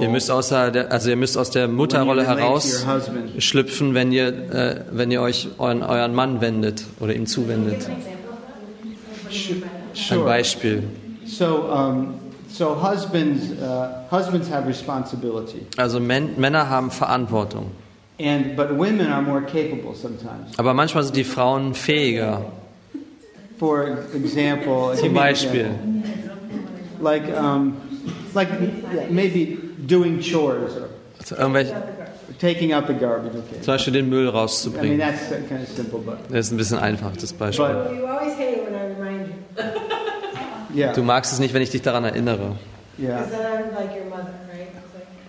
Speaker 2: Ihr müsst außer der, also ihr müsst aus der Mutterrolle heraus schlüpfen, wenn ihr, äh, wenn ihr euch euren, euren Mann wendet oder ihm zuwendet. Ein. Beispiel.
Speaker 1: So, um, so husbands, uh, husbands have responsibility,
Speaker 2: Also Män Männer haben Verantwortung.
Speaker 1: and but women are more capable sometimes.
Speaker 2: Aber manchmal sind die Frauen fähiger.
Speaker 1: For example,
Speaker 2: Zum Beispiel.
Speaker 1: example. Like, um, like maybe doing chores or
Speaker 2: Also irgendwelche,
Speaker 1: taking out the garbage. Okay.
Speaker 2: zum Beispiel den Müll
Speaker 1: I mean,
Speaker 2: rauszubringen.
Speaker 1: that's kind of simple, but
Speaker 2: Das ist ein bisschen einfach, das Beispiel.
Speaker 1: But-
Speaker 3: You always hate it when I remind you.
Speaker 1: yeah,
Speaker 2: Du magst es nicht, wenn ich dich daran erinnere.
Speaker 1: yeah,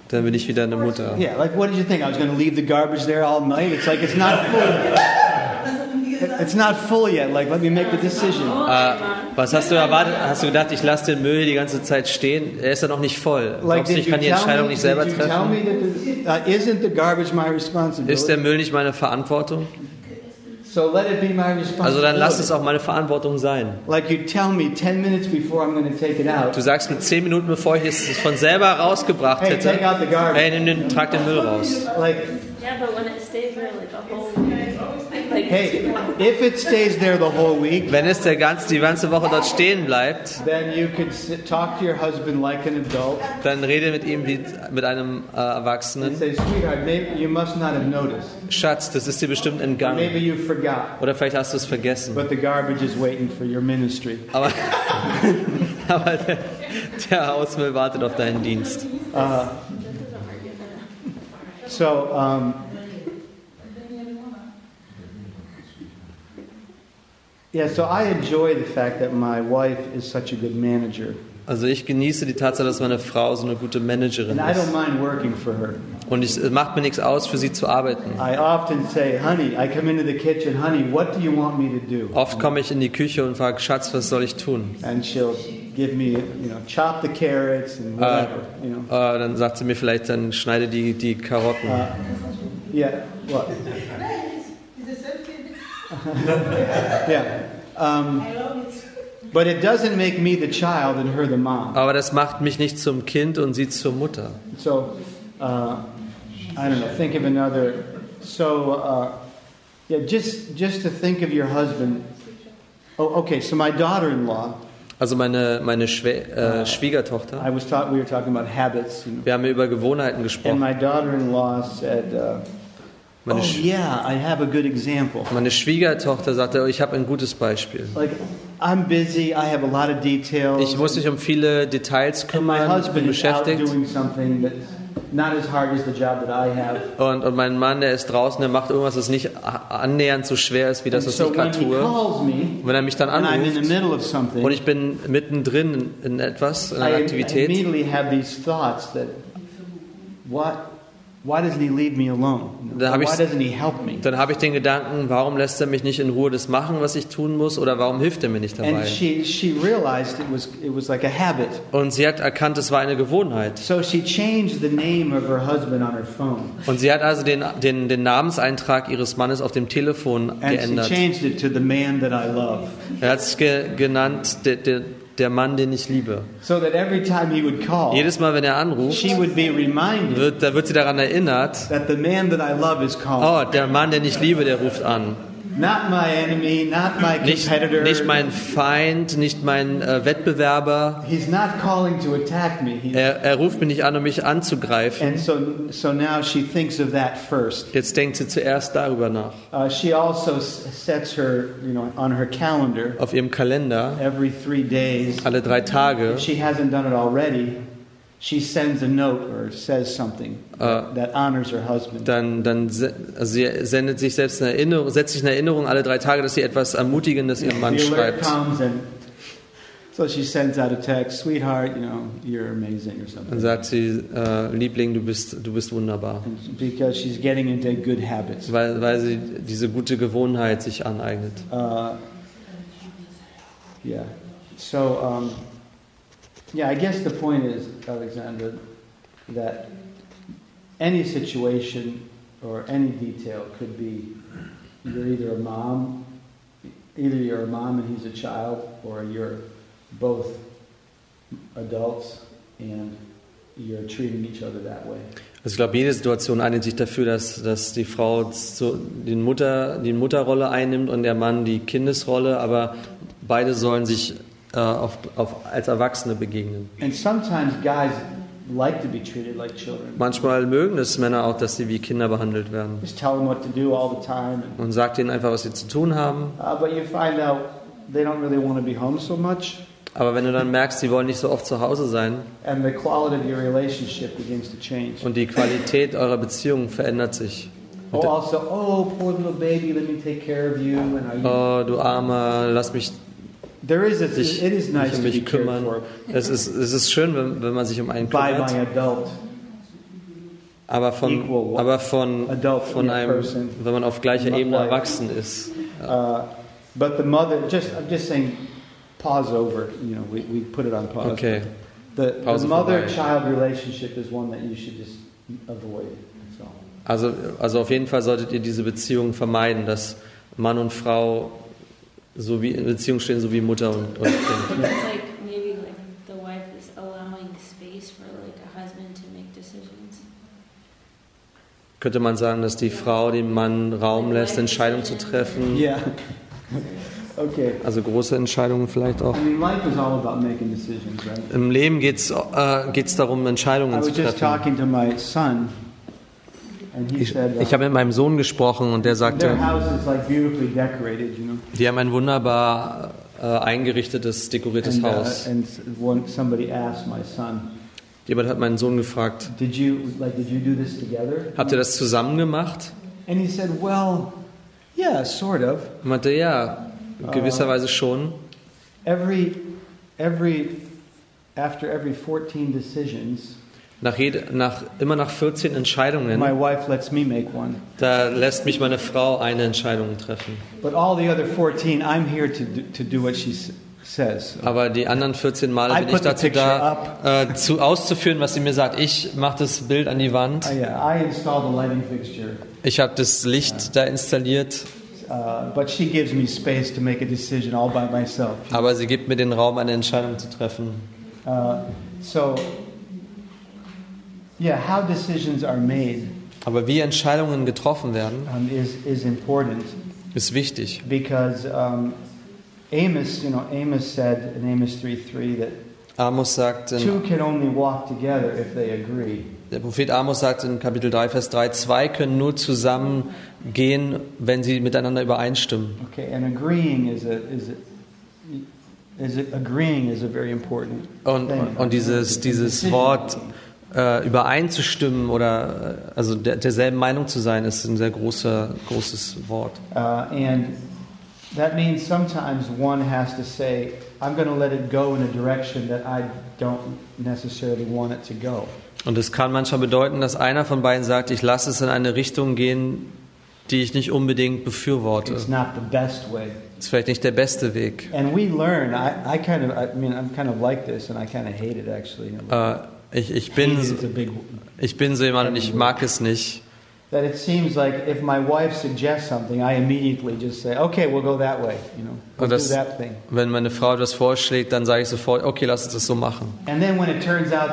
Speaker 2: Dann bin ich wieder eine Mutter.
Speaker 1: yeah. Like, what did you think? I was going to leave the garbage there all night? It's like it's not full. It's not full yet. Like, let me make the decision.
Speaker 2: Äh, was hast du erwartet? Hast du gedacht, ich lasse den Müll die ganze Zeit stehen? Er ist ja noch nicht voll.
Speaker 1: Like,
Speaker 2: Glaubst du,
Speaker 1: did
Speaker 2: ich
Speaker 1: you
Speaker 2: kann die
Speaker 1: tell
Speaker 2: Entscheidung
Speaker 1: me?
Speaker 2: nicht selber treffen?
Speaker 1: the, uh, isn't the garbage my
Speaker 2: Ist der
Speaker 1: responsibility?
Speaker 2: Müll nicht meine Verantwortung?
Speaker 1: So let it be my responsibility.
Speaker 2: Also dann lass es auch meine Verantwortung sein.
Speaker 1: Like you tell me ten minutes before I'm going to take it out.
Speaker 2: Du sagst mir zehn Minuten, bevor ich es von selber rausgebracht
Speaker 1: Hey,
Speaker 2: hätte,
Speaker 1: take out the garbage.
Speaker 2: hey, nimm den, trag den Müll raus.
Speaker 1: Like
Speaker 4: Yeah, but when it stays there like a whole
Speaker 1: Hey, if it stays there the whole week,
Speaker 2: Wenn es der ganze, die ganze Woche dort stehen bleibt,
Speaker 1: then you can sit, talk to your husband like an adult
Speaker 2: dann rede mit ihm wie mit einem äh,
Speaker 1: and
Speaker 2: Erwachsenen.
Speaker 1: say, sweetheart, maybe you must not have noticed.
Speaker 2: Schatz, das ist dir bestimmt entgangen.
Speaker 1: Maybe you forgot,
Speaker 2: Oder vielleicht hast du es vergessen.
Speaker 1: but the garbage is waiting for your ministry.
Speaker 2: Aber, aber der, der Hausmüll wartet auf deinen Dienst.
Speaker 1: So, um, yeah, so I enjoy the fact that my wife is such a good manager.
Speaker 2: Also ich genieße die Tatsache, dass meine Frau so eine gute Managerin
Speaker 1: And I don't
Speaker 2: ist.
Speaker 1: mind working for her.
Speaker 2: Und es macht mir nichts aus, für sie zu arbeiten.
Speaker 1: I often say, honey, I come into the kitchen, honey, what do you want me to do?
Speaker 2: Oft komme ich in die Küche und frage, Schatz, was soll ich tun?
Speaker 1: And she'll give me, you know, chop the carrots and whatever, you know.
Speaker 2: Äh, dann sagt sie mir vielleicht, dann schneide die, die Karotten.
Speaker 1: Yeah, what? yeah. Um, but it doesn't make me the child and her the mom.
Speaker 2: Aber das macht mich nicht zum Kind und sie zur Mutter.
Speaker 1: So, uh, I don't know. Think of another. So, uh, yeah, just just to think of your husband. Oh, okay. So my daughter-in-law.
Speaker 2: Also meine, meine Schwä äh, Schwiegertochter.
Speaker 1: I was taught we were talking about habits, you know.
Speaker 2: Wir haben über Gewohnheiten
Speaker 1: And
Speaker 2: gesprochen.
Speaker 1: my daughter-in-law said, uh,
Speaker 2: Meine,
Speaker 1: "Oh yeah, I have a good example.
Speaker 2: meine Schwiegertochter sagte, ich habe ein gutes Beispiel.
Speaker 1: Like, I'm busy. I have a lot of details.
Speaker 2: Ich muss mich um viele Details
Speaker 1: and my
Speaker 2: kümmern, bin
Speaker 1: husband is out
Speaker 2: beschäftigt.
Speaker 1: doing something that's not as hard as the job that I have.
Speaker 2: Und, und mein Mann, der ist draußen, der macht irgendwas, das nicht annähernd so schwer ist, wie das, was
Speaker 1: so
Speaker 2: ich gerade tue.
Speaker 1: me,
Speaker 2: Und wenn er mich dann
Speaker 1: in
Speaker 2: anruft und ich bin mittendrin in etwas, in
Speaker 1: I,
Speaker 2: einer
Speaker 1: I
Speaker 2: Aktivität,
Speaker 1: immediately have these thoughts that, what, why doesn't he leave me alone? You know,
Speaker 2: Da hab
Speaker 1: why
Speaker 2: ich-
Speaker 1: doesn't he help me?
Speaker 2: dann habe ich den Gedanken, warum lässt er mich nicht in Ruhe das machen, was ich tun muss, oder warum hilft er mir nicht dabei?
Speaker 1: And she, she realized it was, it was like a habit.
Speaker 2: Und sie hat erkannt, es war eine Gewohnheit.
Speaker 1: So she changed the name of her husband on her phone.
Speaker 2: Und sie hat also den, den, den Namenseintrag ihres Mannes auf dem Telefon
Speaker 1: And
Speaker 2: geändert.
Speaker 1: changed it to the man that I love.
Speaker 2: Er hat es ge genannt, der, der, der Mann, den ich liebe.
Speaker 1: So that every time he would call,
Speaker 2: Jedes Mal, wenn er anruft, wird, da wird sie daran erinnert,
Speaker 1: that the man that I love is calling.
Speaker 2: oh, der Mann, den ich liebe, der ruft an.
Speaker 1: Not my enemy, not my
Speaker 2: Nicht,
Speaker 1: competitor.
Speaker 2: nicht mein Feind, nicht mein äh, Wettbewerber.
Speaker 1: He's not calling to attack me.
Speaker 2: Er, er ruft mich nicht an, um mich anzugreifen.
Speaker 1: and so, so now she thinks of that first.
Speaker 2: Jetzt denkt sie zuerst darüber nach.
Speaker 1: Uh, she also sets her, you know, on her calendar
Speaker 2: Auf ihrem Kalender,
Speaker 1: every three days.
Speaker 2: alle drei Tage,
Speaker 1: If she hasn't done it already, she sends a note or says something that, that honors her husband.
Speaker 2: dann, dann se- also sie sendet sich selbst eine Erinnerung, setzt sich eine Erinnerung alle drei Tage, dass sie etwas Ermutigendes ihrem Mann schreibt.
Speaker 1: so she sends out a text, sweetheart, you know, you're amazing or
Speaker 2: Dann
Speaker 1: something.
Speaker 2: sagt sie, äh, Liebling, du bist, du bist wunderbar.
Speaker 1: Because she's getting into good habits.
Speaker 2: Weil, weil sie diese gute Gewohnheit sich aneignet.
Speaker 1: Uh, yeah. So, um, yeah, I guess the point is, Alexander, that any situation or any detail could be you're either a mom, either you're a mom and he's a child, or you're both adults and you're treating each other that way.
Speaker 2: Also ich glaube, jede Situation einigt sich dafür, dass, dass die Frau so den Mutter, die Mutterrolle einnimmt und der Mann die Kindesrolle, aber beide sollen sich äh, auf, auf, als Erwachsene begegnen.
Speaker 1: And sometimes guys like to be treated like children.
Speaker 2: Manchmal mögen es Männer auch, dass sie wie Kinder behandelt werden.
Speaker 1: Just tell them what to do all the time. And,
Speaker 2: Man sagt ihnen einfach, was sie zu tun haben.
Speaker 1: uh, but you find out they don't really want to be home so much,
Speaker 2: Aber wenn du dann merkst, sie wollen nicht so oft zu Hause sein
Speaker 1: and the quality of your relationship begins to change.
Speaker 2: und die Qualität eurer Beziehung verändert sich.
Speaker 1: Oh, also, oh, poor little baby, let me take care of you. And are you,
Speaker 2: Oh, du Armer, lass mich
Speaker 1: there is a,
Speaker 2: dich,
Speaker 1: it is nice
Speaker 2: um mich kümmern. Es ist, es ist schön, wenn, wenn man sich um einen kümmert. Aber von, aber von, von einem, wenn man auf gleicher Ebene erwachsen ist.
Speaker 1: Uh, but the mother, just I'm just saying, pause over. You know, we, we put it on pause.
Speaker 2: Okay.
Speaker 1: The,
Speaker 2: Pause
Speaker 1: the mother-child relationship is one that you should just avoid.
Speaker 2: Also, also auf jeden Fall solltet ihr diese Beziehung vermeiden, dass Mann und Frau so wie in Beziehung stehen, so wie Mutter und, und Kind.
Speaker 4: It's like maybe like the wife is allowing space for like a husband to make decisions.
Speaker 2: Könnte man sagen, dass die Frau dem Mann Raum lässt, Entscheidungen zu treffen?
Speaker 1: Yeah. okay.
Speaker 2: Also große Entscheidungen vielleicht auch.
Speaker 1: I mean, life is all about making decisions, right?
Speaker 2: Im Leben geht es äh, geht's darum,
Speaker 1: I
Speaker 2: Entscheidungen
Speaker 1: was
Speaker 2: zu
Speaker 1: just
Speaker 2: treffen.
Speaker 1: talking to my son, and he
Speaker 2: Ich,
Speaker 1: uh,
Speaker 2: ich habe mit meinem Sohn gesprochen und der sagte, die haben ein wunderbar äh, eingerichtetes, dekoriertes
Speaker 1: uh,
Speaker 2: Haus.
Speaker 1: and one, somebody asked my son,
Speaker 2: Jemand hat meinen Sohn gefragt,
Speaker 1: "Did you like? Did you do this together?"
Speaker 2: habt ihr das zusammen gemacht?
Speaker 1: And he said, "Well, yeah, sort of.
Speaker 2: Ich meinte, ja, gewisserweise schon.
Speaker 1: Every, every, after every 14 decisions,
Speaker 2: Nach jede, nach, immer nach 14 Entscheidungen,
Speaker 1: my wife lets me make one.
Speaker 2: da lässt mich meine Frau eine Entscheidung treffen.
Speaker 1: But all the other 14, I'm here to do, to do what she says.
Speaker 2: Aber die anderen 14 Male
Speaker 1: I
Speaker 2: bin ich dazu da, äh, zu, auszuführen, was sie mir sagt. Ich mache das Bild an die Wand.
Speaker 1: Uh, I install the lighting fixture,
Speaker 2: Ich habe das Licht da installiert,
Speaker 1: uh,
Speaker 2: aber sie gibt mir den Raum, eine Entscheidung zu treffen.
Speaker 1: Uh, so, yeah, how decisions are made
Speaker 2: Aber wie Entscheidungen getroffen werden,
Speaker 1: um, is, is important
Speaker 2: ist wichtig.
Speaker 1: because um, Amos, you know, Amos said in Amos 3:3 that
Speaker 2: Amos sagt,
Speaker 1: two
Speaker 2: in,
Speaker 1: can only walk together if they agree.
Speaker 2: der Prophet Amos sagt in Kapitel 3, Vers 3, zwei können nur zusammen gehen, wenn sie miteinander übereinstimmen.
Speaker 1: Okay, and agreeing is a is a, is agreeing is a very important
Speaker 2: Und,
Speaker 1: thing.
Speaker 2: und dieses, dieses Wort. Äh, übereinzustimmen oder äh, also der, derselben Meinung zu sein, ist ein sehr großer, großes Wort.
Speaker 1: Uh, and that means sometimes one has to say, I'm going to let it go in a direction that I don't necessarily want it to go.
Speaker 2: Und es kann manchmal bedeuten, dass einer von beiden sagt, ich lasse es in eine Richtung gehen, die ich nicht unbedingt befürworte.
Speaker 1: It's not the best way.
Speaker 2: Das ist vielleicht nicht der beste Weg.
Speaker 1: And we learn. I, I kind of, I mean, I'm kind of like this, and I kind of hate it actually.
Speaker 2: Äh, ich, ich, bin, ich bin so jemand und ich mag es nicht.
Speaker 1: That it seems like if my wife suggests something, I immediately just say, "Okay, we'll go that way." You know, we'll
Speaker 2: das-
Speaker 1: do that thing.
Speaker 2: Wenn meine Frau etwas vorschlägt, dann sage ich sofort, okay, lass uns das so machen.
Speaker 1: And then when it turns out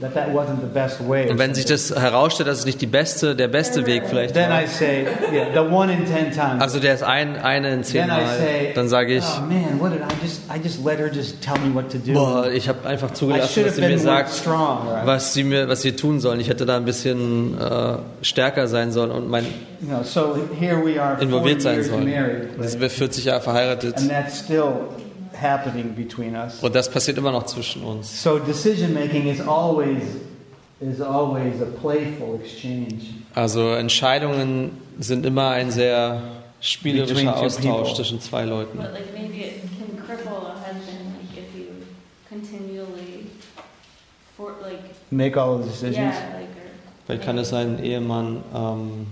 Speaker 1: that that wasn't the best way,
Speaker 2: Und wenn sich das herausstellt, dass es nicht die beste, der beste Weg vielleicht
Speaker 1: then
Speaker 2: war,
Speaker 1: I say, yeah, the one in ten times.
Speaker 2: also der ist ein, eine in zehn Mal,
Speaker 1: say,
Speaker 2: dann sage ich,
Speaker 1: oh man, what did I just? I just let her just tell me what to do.
Speaker 2: boah, ich habe einfach zugelassen, dass sie mir sagt,
Speaker 1: strong. Right?
Speaker 2: was sie mir, was sie tun sollen. Ich hätte da ein bisschen äh, stärker sein sollen und mein
Speaker 1: You know, so here we are, 40
Speaker 2: involviert sein sollen.
Speaker 1: married,
Speaker 2: Wir sind 40 Jahre verheiratet
Speaker 1: and that's still happening between us.
Speaker 2: und das passiert immer noch zwischen uns.
Speaker 1: So decision making is always is always a playful exchange.
Speaker 2: Also Entscheidungen sind immer ein sehr spielerischer Austausch zwischen zwei Leuten.
Speaker 4: But like maybe it can cripple a husband like if you continually for like
Speaker 1: Make all the decisions.
Speaker 4: yeah like or
Speaker 2: Vielleicht kann es einen Ehemann ähm,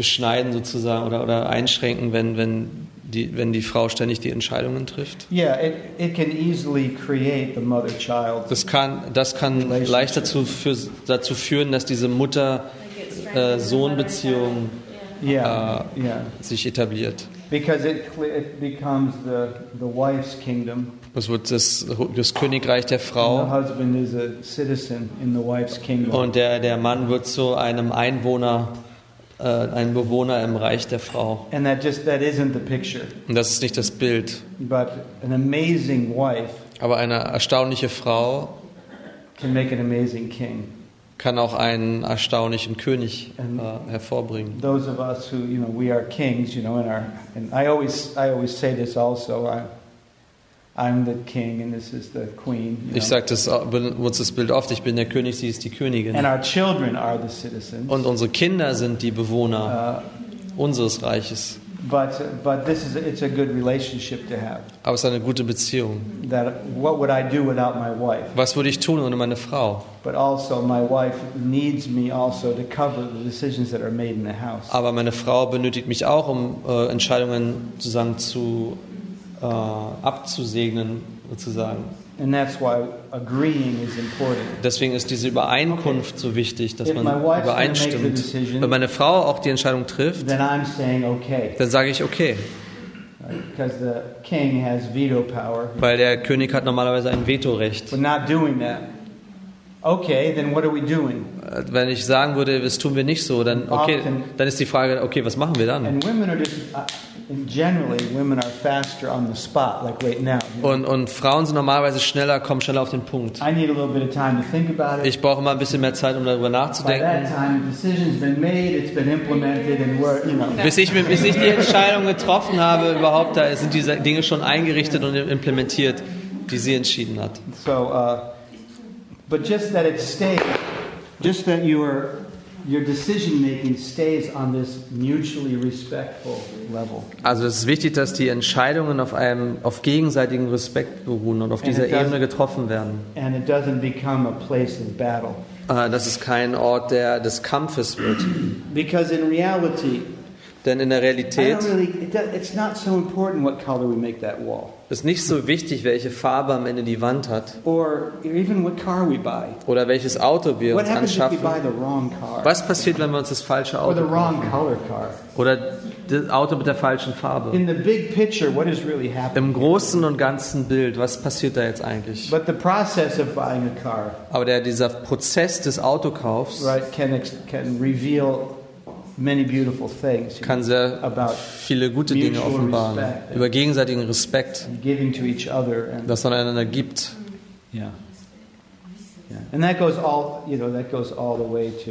Speaker 2: beschneiden sozusagen oder, oder einschränken, wenn, wenn, die, wenn die Frau ständig die Entscheidungen trifft.
Speaker 1: Yeah, it, it can easily create the mother-child.
Speaker 2: Das kann, das kann leicht dazu, für, dazu führen, dass diese Mutter
Speaker 4: like it
Speaker 2: äh,
Speaker 4: the
Speaker 2: Sohn-Beziehung
Speaker 1: Yeah, yeah.
Speaker 2: sich etabliert.
Speaker 1: Because it, it becomes the, the wife's kingdom.
Speaker 2: Es wird das, das Königreich der
Speaker 1: And the
Speaker 2: Frau
Speaker 1: husband is a citizen in the wife's kingdom.
Speaker 2: und der, der Mann wird zu einem Einwohner, äh, ein Bewohner im Reich der Frau.
Speaker 1: And that just that isn't the picture.
Speaker 2: Und das ist nicht das Bild.
Speaker 1: But an amazing wife
Speaker 2: Aber eine erstaunliche Frau
Speaker 1: can make an amazing king.
Speaker 2: kann auch einen erstaunlichen König äh, hervorbringen.
Speaker 1: Those of us who, you know, we are kings, you know, in our and I always I always say this also. I I'm the king and this is the queen. you
Speaker 2: Ich sage das, benutze das Bild oft, ich bin der König, sie ist die Königin.
Speaker 1: And our children are the citizens.
Speaker 2: Und unsere Kinder sind die Bewohner
Speaker 1: Uh,
Speaker 2: unseres Reiches.
Speaker 1: but but this is it's a good relationship to have.
Speaker 2: Aber es ist eine gute Beziehung.
Speaker 1: That what would I do without my wife?
Speaker 2: Was würde ich tun ohne meine Frau?
Speaker 1: But also my wife needs me also to cover the decisions that are made in the house.
Speaker 2: Aber meine Frau benötigt mich auch, um äh, Entscheidungen sozusagen zu äh, abzusegnen, sozusagen.
Speaker 1: And that's why agreeing is important.
Speaker 2: Deswegen ist diese Übereinkunft so wichtig, dass
Speaker 1: If
Speaker 2: man übereinstimmt.
Speaker 1: decision-
Speaker 2: Wenn meine Frau auch die Entscheidung trifft,
Speaker 1: Then I'm saying okay.
Speaker 2: dann sage ich okay,
Speaker 1: Because the king has veto power.
Speaker 2: weil der König hat normalerweise ein Vetorecht.
Speaker 1: But not doing that Okay, then what are we doing?
Speaker 2: Äh, Wenn ich sagen würde, das tun wir nicht so, dann okay, dann ist die Frage, okay, was machen wir dann?
Speaker 1: And women are just, uh, and generally, women are faster on the spot, like right now. you know.
Speaker 2: Und, und Frauen sind normalerweise schneller, kommen schneller auf den Punkt. Ich brauche immer ein bisschen mehr Zeit, um darüber nachzudenken.
Speaker 1: we're, you.
Speaker 2: Bis ich, bis ich die Entscheidung getroffen habe, überhaupt, da sind diese Dinge schon eingerichtet und implementiert, die sie entschieden hat.
Speaker 1: So, uh, but just that it stays, just that your your decision making stays on this mutually respectful level.
Speaker 2: Also es ist wichtig, dass die Entscheidungen auf einem auf gegenseitigen Respekt beruhen und auf dieser Ebene getroffen werden.
Speaker 1: And it doesn't become a place of battle.
Speaker 2: Äh, Dass es kein Ort der, des Kampfes wird.
Speaker 1: Because in reality,
Speaker 2: Denn in der Realität
Speaker 1: really, it it's not so important what color we make that wall.
Speaker 2: Ist nicht so wichtig, welche Farbe am Ende die Wand hat
Speaker 1: Or even what car we buy.
Speaker 2: oder welches Auto wir
Speaker 1: What
Speaker 2: uns
Speaker 1: happens if we
Speaker 2: anschaffen.
Speaker 1: buy the wrong car?
Speaker 2: Was passiert, wenn wir uns das falsche
Speaker 1: Or the
Speaker 2: Auto
Speaker 1: wrong
Speaker 2: kaufen?
Speaker 1: color car?
Speaker 2: Oder das Auto mit der falschen Farbe?
Speaker 1: In the big picture, what is really happening?
Speaker 2: Im großen und ganzen Bild, was passiert da jetzt eigentlich?
Speaker 1: But the process of buying a car,
Speaker 2: Aber der, dieser Prozess des Autokaufs
Speaker 1: right, can, ex- can reveal many beautiful things.
Speaker 2: kann sehr
Speaker 1: About
Speaker 2: viele gute Dinge offenbaren.
Speaker 1: respect.
Speaker 2: Über gegenseitigen Respekt,
Speaker 1: giving to each other and
Speaker 2: das man einander gibt.
Speaker 1: yeah. yeah and that goes all you know that goes all the way to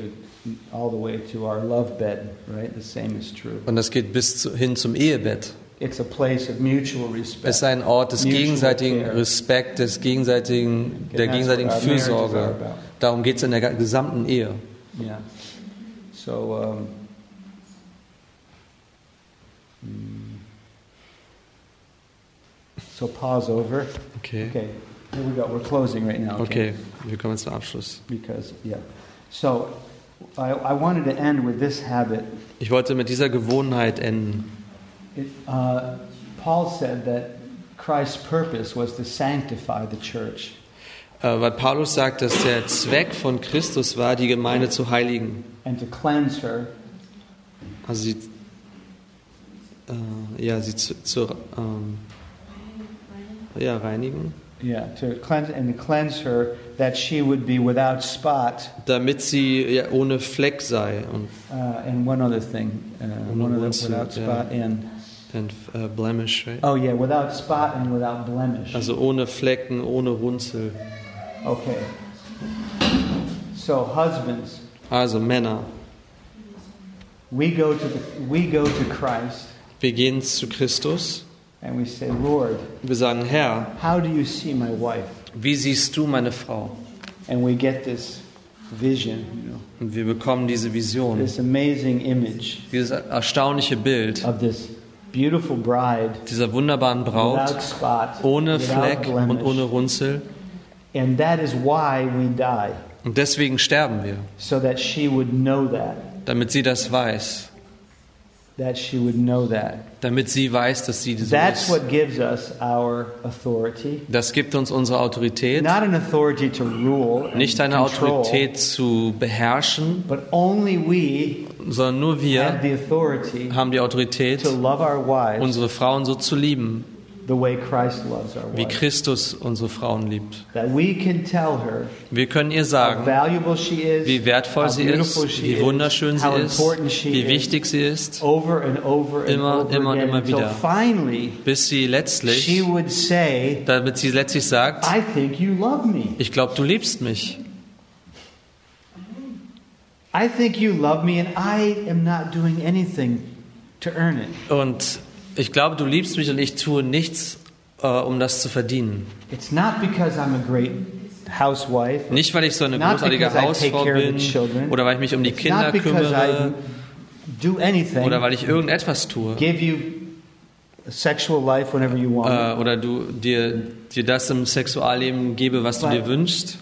Speaker 1: all the way to our love bed right the same is true
Speaker 2: Und das geht bis zu, hin zum Ehebett.
Speaker 1: it's a place of mutual
Speaker 2: Es ist
Speaker 1: respect
Speaker 2: ein Ort des gegenseitigen. Respekt, des gegenseitigen, der gegenseitigen
Speaker 1: our marriages are
Speaker 2: Fürsorge. Darum geht es in der gesamten Ehe.
Speaker 1: yeah so um. So pause over.
Speaker 2: Okay.
Speaker 1: okay. Here we go. We're closing right now
Speaker 2: Okay, wir kommen zum Abschluss.
Speaker 1: because yeah. So I, I wanted to end with this habit.
Speaker 2: Ich wollte mit dieser Gewohnheit enden.
Speaker 1: it, uh, paul said that christ's purpose was to sanctify the church.
Speaker 2: Äh, Weil Paulus sagt, dass der Zweck von Christus war, die Gemeinde zu heiligen.
Speaker 1: and to cleanse her.
Speaker 2: Also sie, äh, ja, sie zu, zu ähm, ja, reinigen,
Speaker 1: yeah to cleanse and cleanse her that she would be without spot
Speaker 2: damit sie ja, ohne Fleck sei und,
Speaker 1: uh, and one other thing uh,
Speaker 2: Ohne
Speaker 1: one other without
Speaker 2: yeah.
Speaker 1: spot and
Speaker 2: and äh, blemish. Right?
Speaker 1: oh yeah without spot and without blemish
Speaker 2: Also ohne Flecken, ohne Runzel.
Speaker 1: okay so husbands
Speaker 2: Also Männer,
Speaker 1: we go to the, we go to christ
Speaker 2: wir gehen zu Christus.
Speaker 1: and we say lord
Speaker 2: Wir sagen, Herr,
Speaker 1: how do you see my wife
Speaker 2: wie siehst du meine Frau?
Speaker 1: and we get this vision, you know,
Speaker 2: Und wir bekommen diese Vision,
Speaker 1: this amazing image
Speaker 2: dieses erstaunliche Bild
Speaker 1: of this beautiful bride
Speaker 2: dieser wunderbaren Braut,
Speaker 1: without spot,
Speaker 2: ohne
Speaker 1: without
Speaker 2: Fleck und
Speaker 1: blemish.
Speaker 2: ohne Runzel.
Speaker 1: and that is why we die,
Speaker 2: Und deswegen sterben wir,
Speaker 1: so that she would know that,
Speaker 2: damit sie das weiß.
Speaker 1: That she would know that.
Speaker 2: Damit sie weiß, dass sie so
Speaker 1: That's
Speaker 2: ist.
Speaker 1: what gives us our authority,
Speaker 2: Das gibt uns unsere Autorität.
Speaker 1: not an authority to rule,
Speaker 2: Nicht eine
Speaker 1: control,
Speaker 2: Autorität zu beherrschen,
Speaker 1: but only we
Speaker 2: sondern nur
Speaker 1: have
Speaker 2: wir
Speaker 1: the authority
Speaker 2: haben die Autorität,
Speaker 1: to love our wives
Speaker 2: unsere Frauen so zu lieben,
Speaker 1: the way Christ loves our
Speaker 2: wie. Christus unsere Frauen liebt.
Speaker 1: That we can tell her
Speaker 2: Wir können ihr
Speaker 1: how
Speaker 2: sagen,
Speaker 1: valuable she is,
Speaker 2: wie wertvoll sie ist,
Speaker 1: she
Speaker 2: wie
Speaker 1: is,
Speaker 2: wunderschön sie
Speaker 1: how
Speaker 2: ist,
Speaker 1: important she
Speaker 2: wie
Speaker 1: is,
Speaker 2: wichtig sie ist,
Speaker 1: over and over and
Speaker 2: Immer,
Speaker 1: over
Speaker 2: immer und immer wieder.
Speaker 1: finally
Speaker 2: bis sie
Speaker 1: she
Speaker 2: letztlich,
Speaker 1: would say,
Speaker 2: damit sie letztlich sagt,
Speaker 1: I think you love me.
Speaker 2: ich glaube, du liebst mich.
Speaker 1: I think you love me and I am not doing anything to earn it.
Speaker 2: Und ich glaube, du liebst mich und ich tue nichts, äh, um das zu verdienen.
Speaker 1: It's not because I'm a great housewife.
Speaker 2: Nicht, weil ich so eine großartige Hausfrau bin oder weil ich mich um die Kinder kümmere
Speaker 1: I do anything.
Speaker 2: oder weil ich irgendetwas tue äh, oder du dir, dir das im Sexualleben gebe, was du
Speaker 1: But-
Speaker 2: dir wünschst.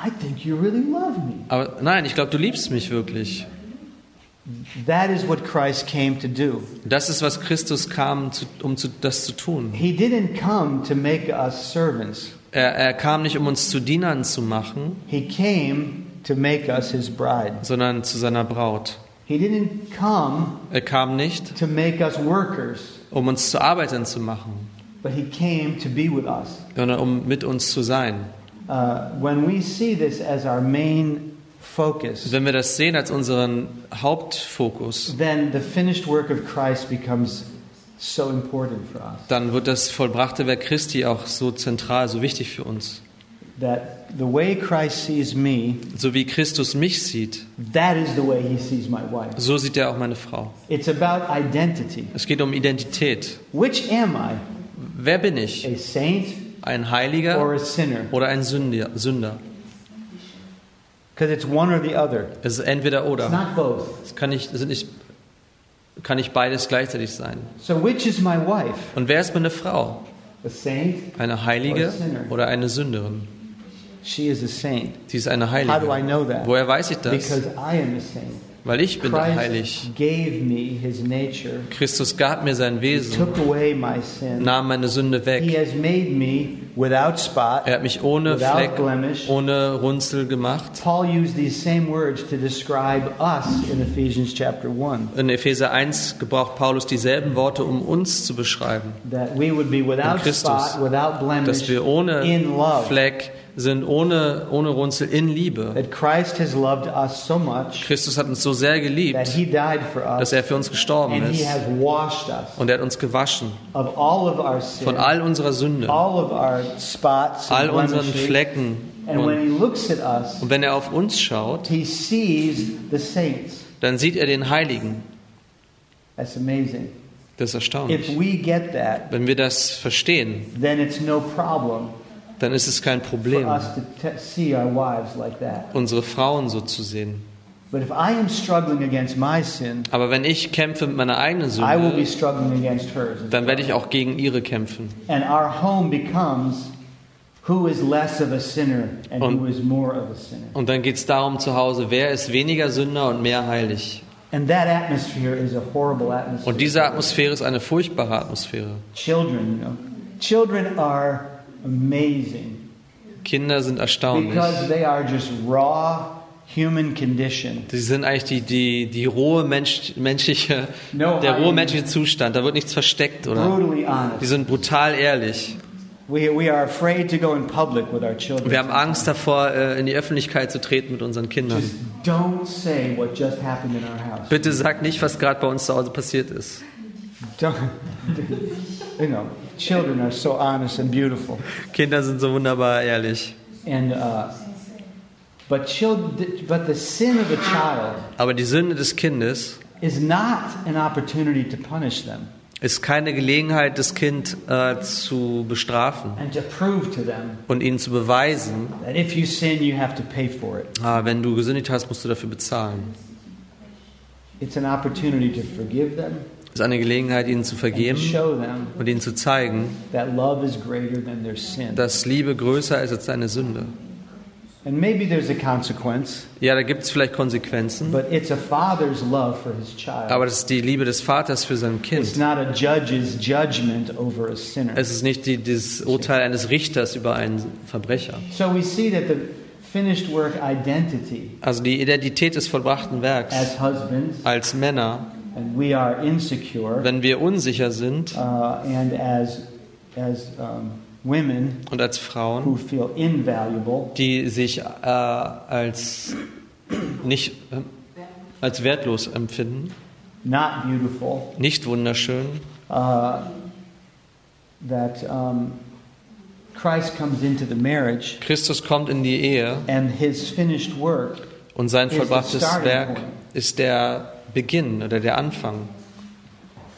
Speaker 1: I think you really love me.
Speaker 2: Aber nein, ich glaube, du liebst mich wirklich.
Speaker 1: That is what Christ came to do.
Speaker 2: Das ist, was Christus kam, um das zu tun.
Speaker 1: He didn't come to make us servants.
Speaker 2: Er, er kam nicht, um uns zu Dienern zu machen,
Speaker 1: He came to make us his bride.
Speaker 2: sondern zu seiner Braut.
Speaker 1: He didn't come
Speaker 2: Er kam nicht,
Speaker 1: to make us workers,
Speaker 2: um uns zu Arbeitern zu machen,
Speaker 1: but he came to be with us.
Speaker 2: sondern um mit uns zu sein.
Speaker 1: uh, when we see this as our main focus,
Speaker 2: Wenn wir das sehen als unseren Hauptfokus,
Speaker 1: then the finished work of Christ becomes so important for us.
Speaker 2: dann wird das vollbrachte Werk Christi auch so zentral, so wichtig für uns.
Speaker 1: That the way Christ sees me,
Speaker 2: So wie Christus mich sieht,
Speaker 1: that is the way he sees my wife.
Speaker 2: so sieht er auch meine Frau.
Speaker 1: It's about identity.
Speaker 2: Es geht um Identität.
Speaker 1: Which am I?
Speaker 2: Wer bin ich?
Speaker 1: A saint
Speaker 2: Ein
Speaker 1: or
Speaker 2: Heiliger
Speaker 1: a sinner?
Speaker 2: oder ein Sünder?
Speaker 1: Because it's one or the other.
Speaker 2: Es ist entweder
Speaker 1: It's
Speaker 2: oder.
Speaker 1: not both.
Speaker 2: Es kann nicht, es sind nicht, kann nicht beides gleichzeitig sein.
Speaker 1: So which is my wife?
Speaker 2: Und wer ist meine Frau?
Speaker 1: A saint?
Speaker 2: Eine Heilige oder eine Sünderin?
Speaker 1: She is a saint.
Speaker 2: Sie ist eine
Speaker 1: How do I
Speaker 2: Heilige.
Speaker 1: know that?
Speaker 2: Woher weiß ich das?
Speaker 1: Because I am a saint.
Speaker 2: Weil ich bin heilig.
Speaker 1: Christ gave me his nature.
Speaker 2: Christus gab mir sein Wesen,
Speaker 1: took away my sin.
Speaker 2: nahm meine Sünde
Speaker 1: He
Speaker 2: weg.
Speaker 1: has made me without spot,
Speaker 2: Er hat mich ohne
Speaker 1: without
Speaker 2: Fleck,
Speaker 1: blemish.
Speaker 2: ohne Runzel gemacht.
Speaker 1: Paul used these same words to describe us in Ephesians chapter 1.
Speaker 2: In Epheser 1 gebraucht Paulus dieselben Worte, um uns zu beschreiben.
Speaker 1: That we would be without
Speaker 2: Christus.
Speaker 1: spot, without blemish,
Speaker 2: Dass wir ohne
Speaker 1: in love.
Speaker 2: Fleck sind, ohne, ohne Runzel in Liebe. Christus hat uns so sehr geliebt, dass er für uns gestorben ist. Und er hat uns gewaschen von all unserer Sünde,
Speaker 1: all
Speaker 2: unseren. Flecken. Und, wenn er auf uns schaut, dann sieht er den Heiligen.
Speaker 1: That's amazing.
Speaker 2: Das ist
Speaker 1: If
Speaker 2: erstaunlich.
Speaker 1: we get that,
Speaker 2: Wenn wir das verstehen, dann ist es kein Problem, unsere Frauen so zu sehen.
Speaker 1: But if I am struggling against my sin,
Speaker 2: Aber wenn ich kämpfe mit meiner eigenen
Speaker 1: I will be
Speaker 2: Sünde,
Speaker 1: struggling against hers. as
Speaker 2: dann werde ich auch gegen ihre kämpfen.
Speaker 1: And our home becomes who is less of a sinner and who
Speaker 2: Und-
Speaker 1: is more of a sinner.
Speaker 2: Und dann geht es darum zu Hause, wer ist weniger Sünder und mehr heilig.
Speaker 1: And that atmosphere is a horrible atmosphere.
Speaker 2: Und diese Atmosphäre ist eine furchtbare Atmosphäre.
Speaker 1: Children, you know. Children are amazing
Speaker 2: Kinder sind erstaunlich.
Speaker 1: because they are just raw human condition.
Speaker 2: Sie sind eigentlich die, die, die rohe Mensch, menschliche,
Speaker 1: No
Speaker 2: der rohe menschliche Zustand. Da wird nichts versteckt, oder? Die sind brutal ehrlich.
Speaker 1: We, we are afraid to go in public with our children.
Speaker 2: Wir haben Angst davor, äh, in die Öffentlichkeit zu treten mit unseren Kindern.
Speaker 1: Just don't say what just happened in our house.
Speaker 2: Bitte sag nicht, was gerade bei uns zu Hause passiert ist.
Speaker 1: Don't, you know, children are so honest and beautiful.
Speaker 2: Kinder sind so wunderbar ehrlich.
Speaker 1: And uh, but child, but the sin of a child
Speaker 2: Aber die Sünde des Kindes
Speaker 1: is not an opportunity to punish them
Speaker 2: ist keine Gelegenheit, das Kind äh, zu bestrafen
Speaker 1: and to prove to them
Speaker 2: und ihnen zu beweisen,
Speaker 1: that if you sin, you have to pay for it.
Speaker 2: ah, wenn du gesündigt hast, musst du dafür bezahlen.
Speaker 1: It's an opportunity to forgive them
Speaker 2: Es ist eine Gelegenheit, ihnen zu vergeben und ihnen zu zeigen, dass Liebe größer ist als deine Sünde.
Speaker 1: And maybe there's a consequence,
Speaker 2: Ja, da gibt es vielleicht Konsequenzen,
Speaker 1: but it's a father's love for his child.
Speaker 2: aber das ist die Liebe des Vaters für sein
Speaker 1: It's
Speaker 2: Kind.
Speaker 1: not a judge's judgment over a sinner.
Speaker 2: Es ist nicht die, das Urteil eines Richters über einen Verbrecher.
Speaker 1: So we see that the finished work identity
Speaker 2: Also die Identität des vollbrachten Werks
Speaker 1: as husbands,
Speaker 2: als Männer,
Speaker 1: and we are insecure,
Speaker 2: wenn wir unsicher sind
Speaker 1: uh, and as as um, women
Speaker 2: und als
Speaker 1: who
Speaker 2: Frauen,
Speaker 1: feel invaluable,
Speaker 2: die sich äh, als nicht äh, als wertlos empfinden,
Speaker 1: not beautiful,
Speaker 2: nicht wunderschön,
Speaker 1: uh, that um, Christ comes into the marriage
Speaker 2: Christus kommt in die Ehe
Speaker 1: and his finished work
Speaker 2: und sein vollbrachtes Werk ist der Beginn oder der Anfang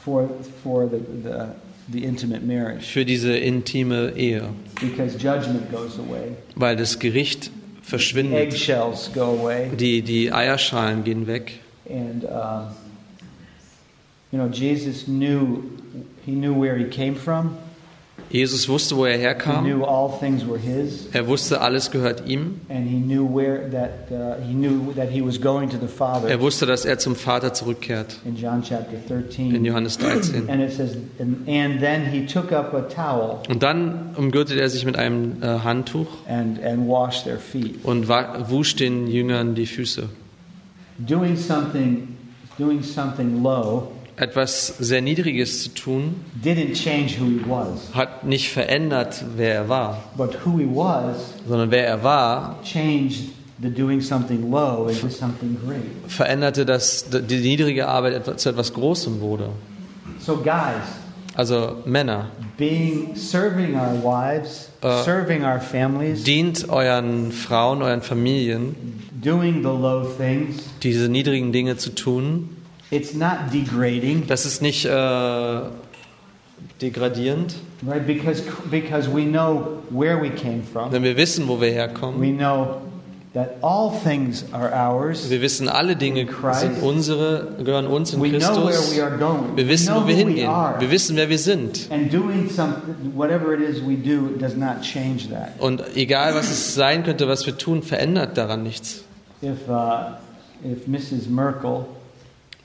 Speaker 1: for for the, the the intimate marriage.
Speaker 2: für diese intime Ehe,
Speaker 1: because judgment goes away,
Speaker 2: weil das Gericht verschwindet,
Speaker 1: eggshells go away,
Speaker 2: die, die Eierschalen gehen weg.
Speaker 1: and um, you know Jesus knew he knew where he came from.
Speaker 2: Jesus wusste, wo er
Speaker 1: He
Speaker 2: herkam,
Speaker 1: knew all things were his,
Speaker 2: er wusste, alles gehört ihm,
Speaker 1: uh,
Speaker 2: er wusste, dass er zum Vater zurückkehrt,
Speaker 1: in John chapter
Speaker 2: in
Speaker 1: 13.
Speaker 2: Johannes 13.
Speaker 1: And it says, and, and then he took up a towel
Speaker 2: Und dann umgürtet er sich mit einem äh, Handtuch
Speaker 1: and, and washed their feet,
Speaker 2: und wusch den Jüngern die Füße.
Speaker 1: doing something, doing something low
Speaker 2: etwas sehr Niedriges zu tun,
Speaker 1: didn't change who he was.
Speaker 2: hat nicht verändert, wer er war,
Speaker 1: But who he was
Speaker 2: sondern wer er war,
Speaker 1: changed the doing something low into something great.
Speaker 2: veränderte, dass die niedrige Arbeit zu etwas Großem wurde.
Speaker 1: So, guys,
Speaker 2: Also Männer,
Speaker 1: being serving our wives,
Speaker 2: Uh,
Speaker 1: serving our families,
Speaker 2: dient euren Frauen, euren Familien,
Speaker 1: doing the low things,
Speaker 2: diese niedrigen Dinge zu tun.
Speaker 1: It's not degrading,
Speaker 2: Das ist nicht äh, degradierend,
Speaker 1: right? Because because we know where we came from.
Speaker 2: denn wir wissen, wo wir herkommen.
Speaker 1: We know that all things are ours.
Speaker 2: Wir wissen, alle Dinge sind unsere, gehören uns in
Speaker 1: We know where
Speaker 2: Christus.
Speaker 1: we are going.
Speaker 2: Wir wissen, wo wir hingehen. Wir wissen, wer wir sind.
Speaker 1: And doing something, whatever it is we do, does not change that.
Speaker 2: Und egal, was es sein könnte, was wir tun, verändert daran nichts.
Speaker 1: If uh, if Mrs. Merkel,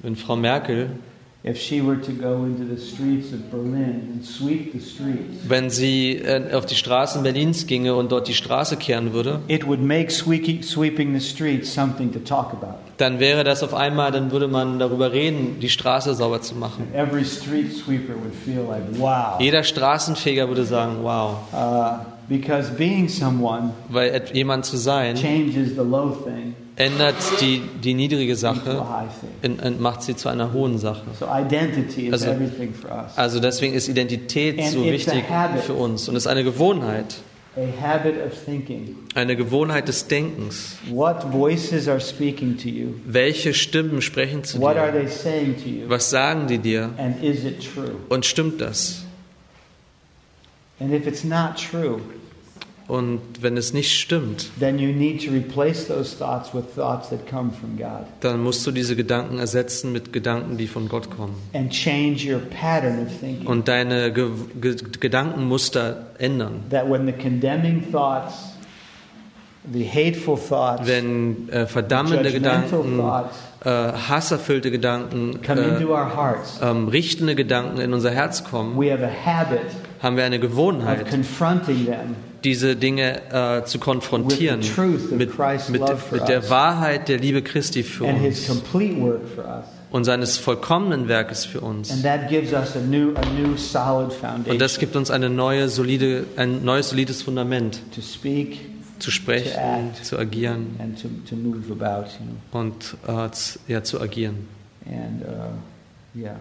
Speaker 2: Wenn Frau Merkel,
Speaker 1: if she were to go into the streets of Berlin and sweep the streets,
Speaker 2: wenn sie äh, auf die Straßen Berlins ginge und dort die Straße kehren würde,
Speaker 1: it would make sweeping, sweeping the streets something to talk about.
Speaker 2: dann wäre das auf einmal, dann würde man darüber reden, die Straße sauber zu machen.
Speaker 1: Every street sweeper would feel like, wow.
Speaker 2: Jeder Straßenfeger würde sagen, wow,
Speaker 1: Uh, because being someone
Speaker 2: weil jemand zu sein,
Speaker 1: changes the low thing
Speaker 2: ändert die, die niedrige Sache und macht sie zu einer hohen Sache. Also-. Also deswegen ist Identität so wichtig für uns und ist eine Gewohnheit, eine Gewohnheit des Denkens.
Speaker 1: What voices are speaking to you?
Speaker 2: Welche Stimmen sprechen zu
Speaker 1: What are
Speaker 2: dir?
Speaker 1: they saying to you?
Speaker 2: Was sagen die dir?
Speaker 1: And is it true?
Speaker 2: Und stimmt das?
Speaker 1: And if it's not true,
Speaker 2: Und wenn es nicht stimmt,
Speaker 1: then you need to replace those thoughts with thoughts that come from God
Speaker 2: dann musst du diese Gedanken ersetzen mit Gedanken, die von Gott kommen.
Speaker 1: and change your pattern of thinking.
Speaker 2: Und deine Ge Ge Gedankenmuster ändern.
Speaker 1: That when the condemning thoughts, the hateful thoughts,
Speaker 2: Wenn äh, verdammende Gedanken, äh, hasserfüllte Gedanken,
Speaker 1: come
Speaker 2: äh,
Speaker 1: into our hearts,
Speaker 2: ähm, richtende Gedanken in unser Herz kommen,
Speaker 1: we have a habit
Speaker 2: haben wir eine Gewohnheit, diese Dinge äh, zu konfrontieren mit, mit, mit der. Wahrheit der Liebe Christi für uns und seines vollkommenen Werkes für uns. Und das gibt uns eine neue, solide, ein neues solides Fundament,
Speaker 1: to speak
Speaker 2: zu sprechen, zu agieren und äh, ja, zu agieren.
Speaker 1: And uh, yeah.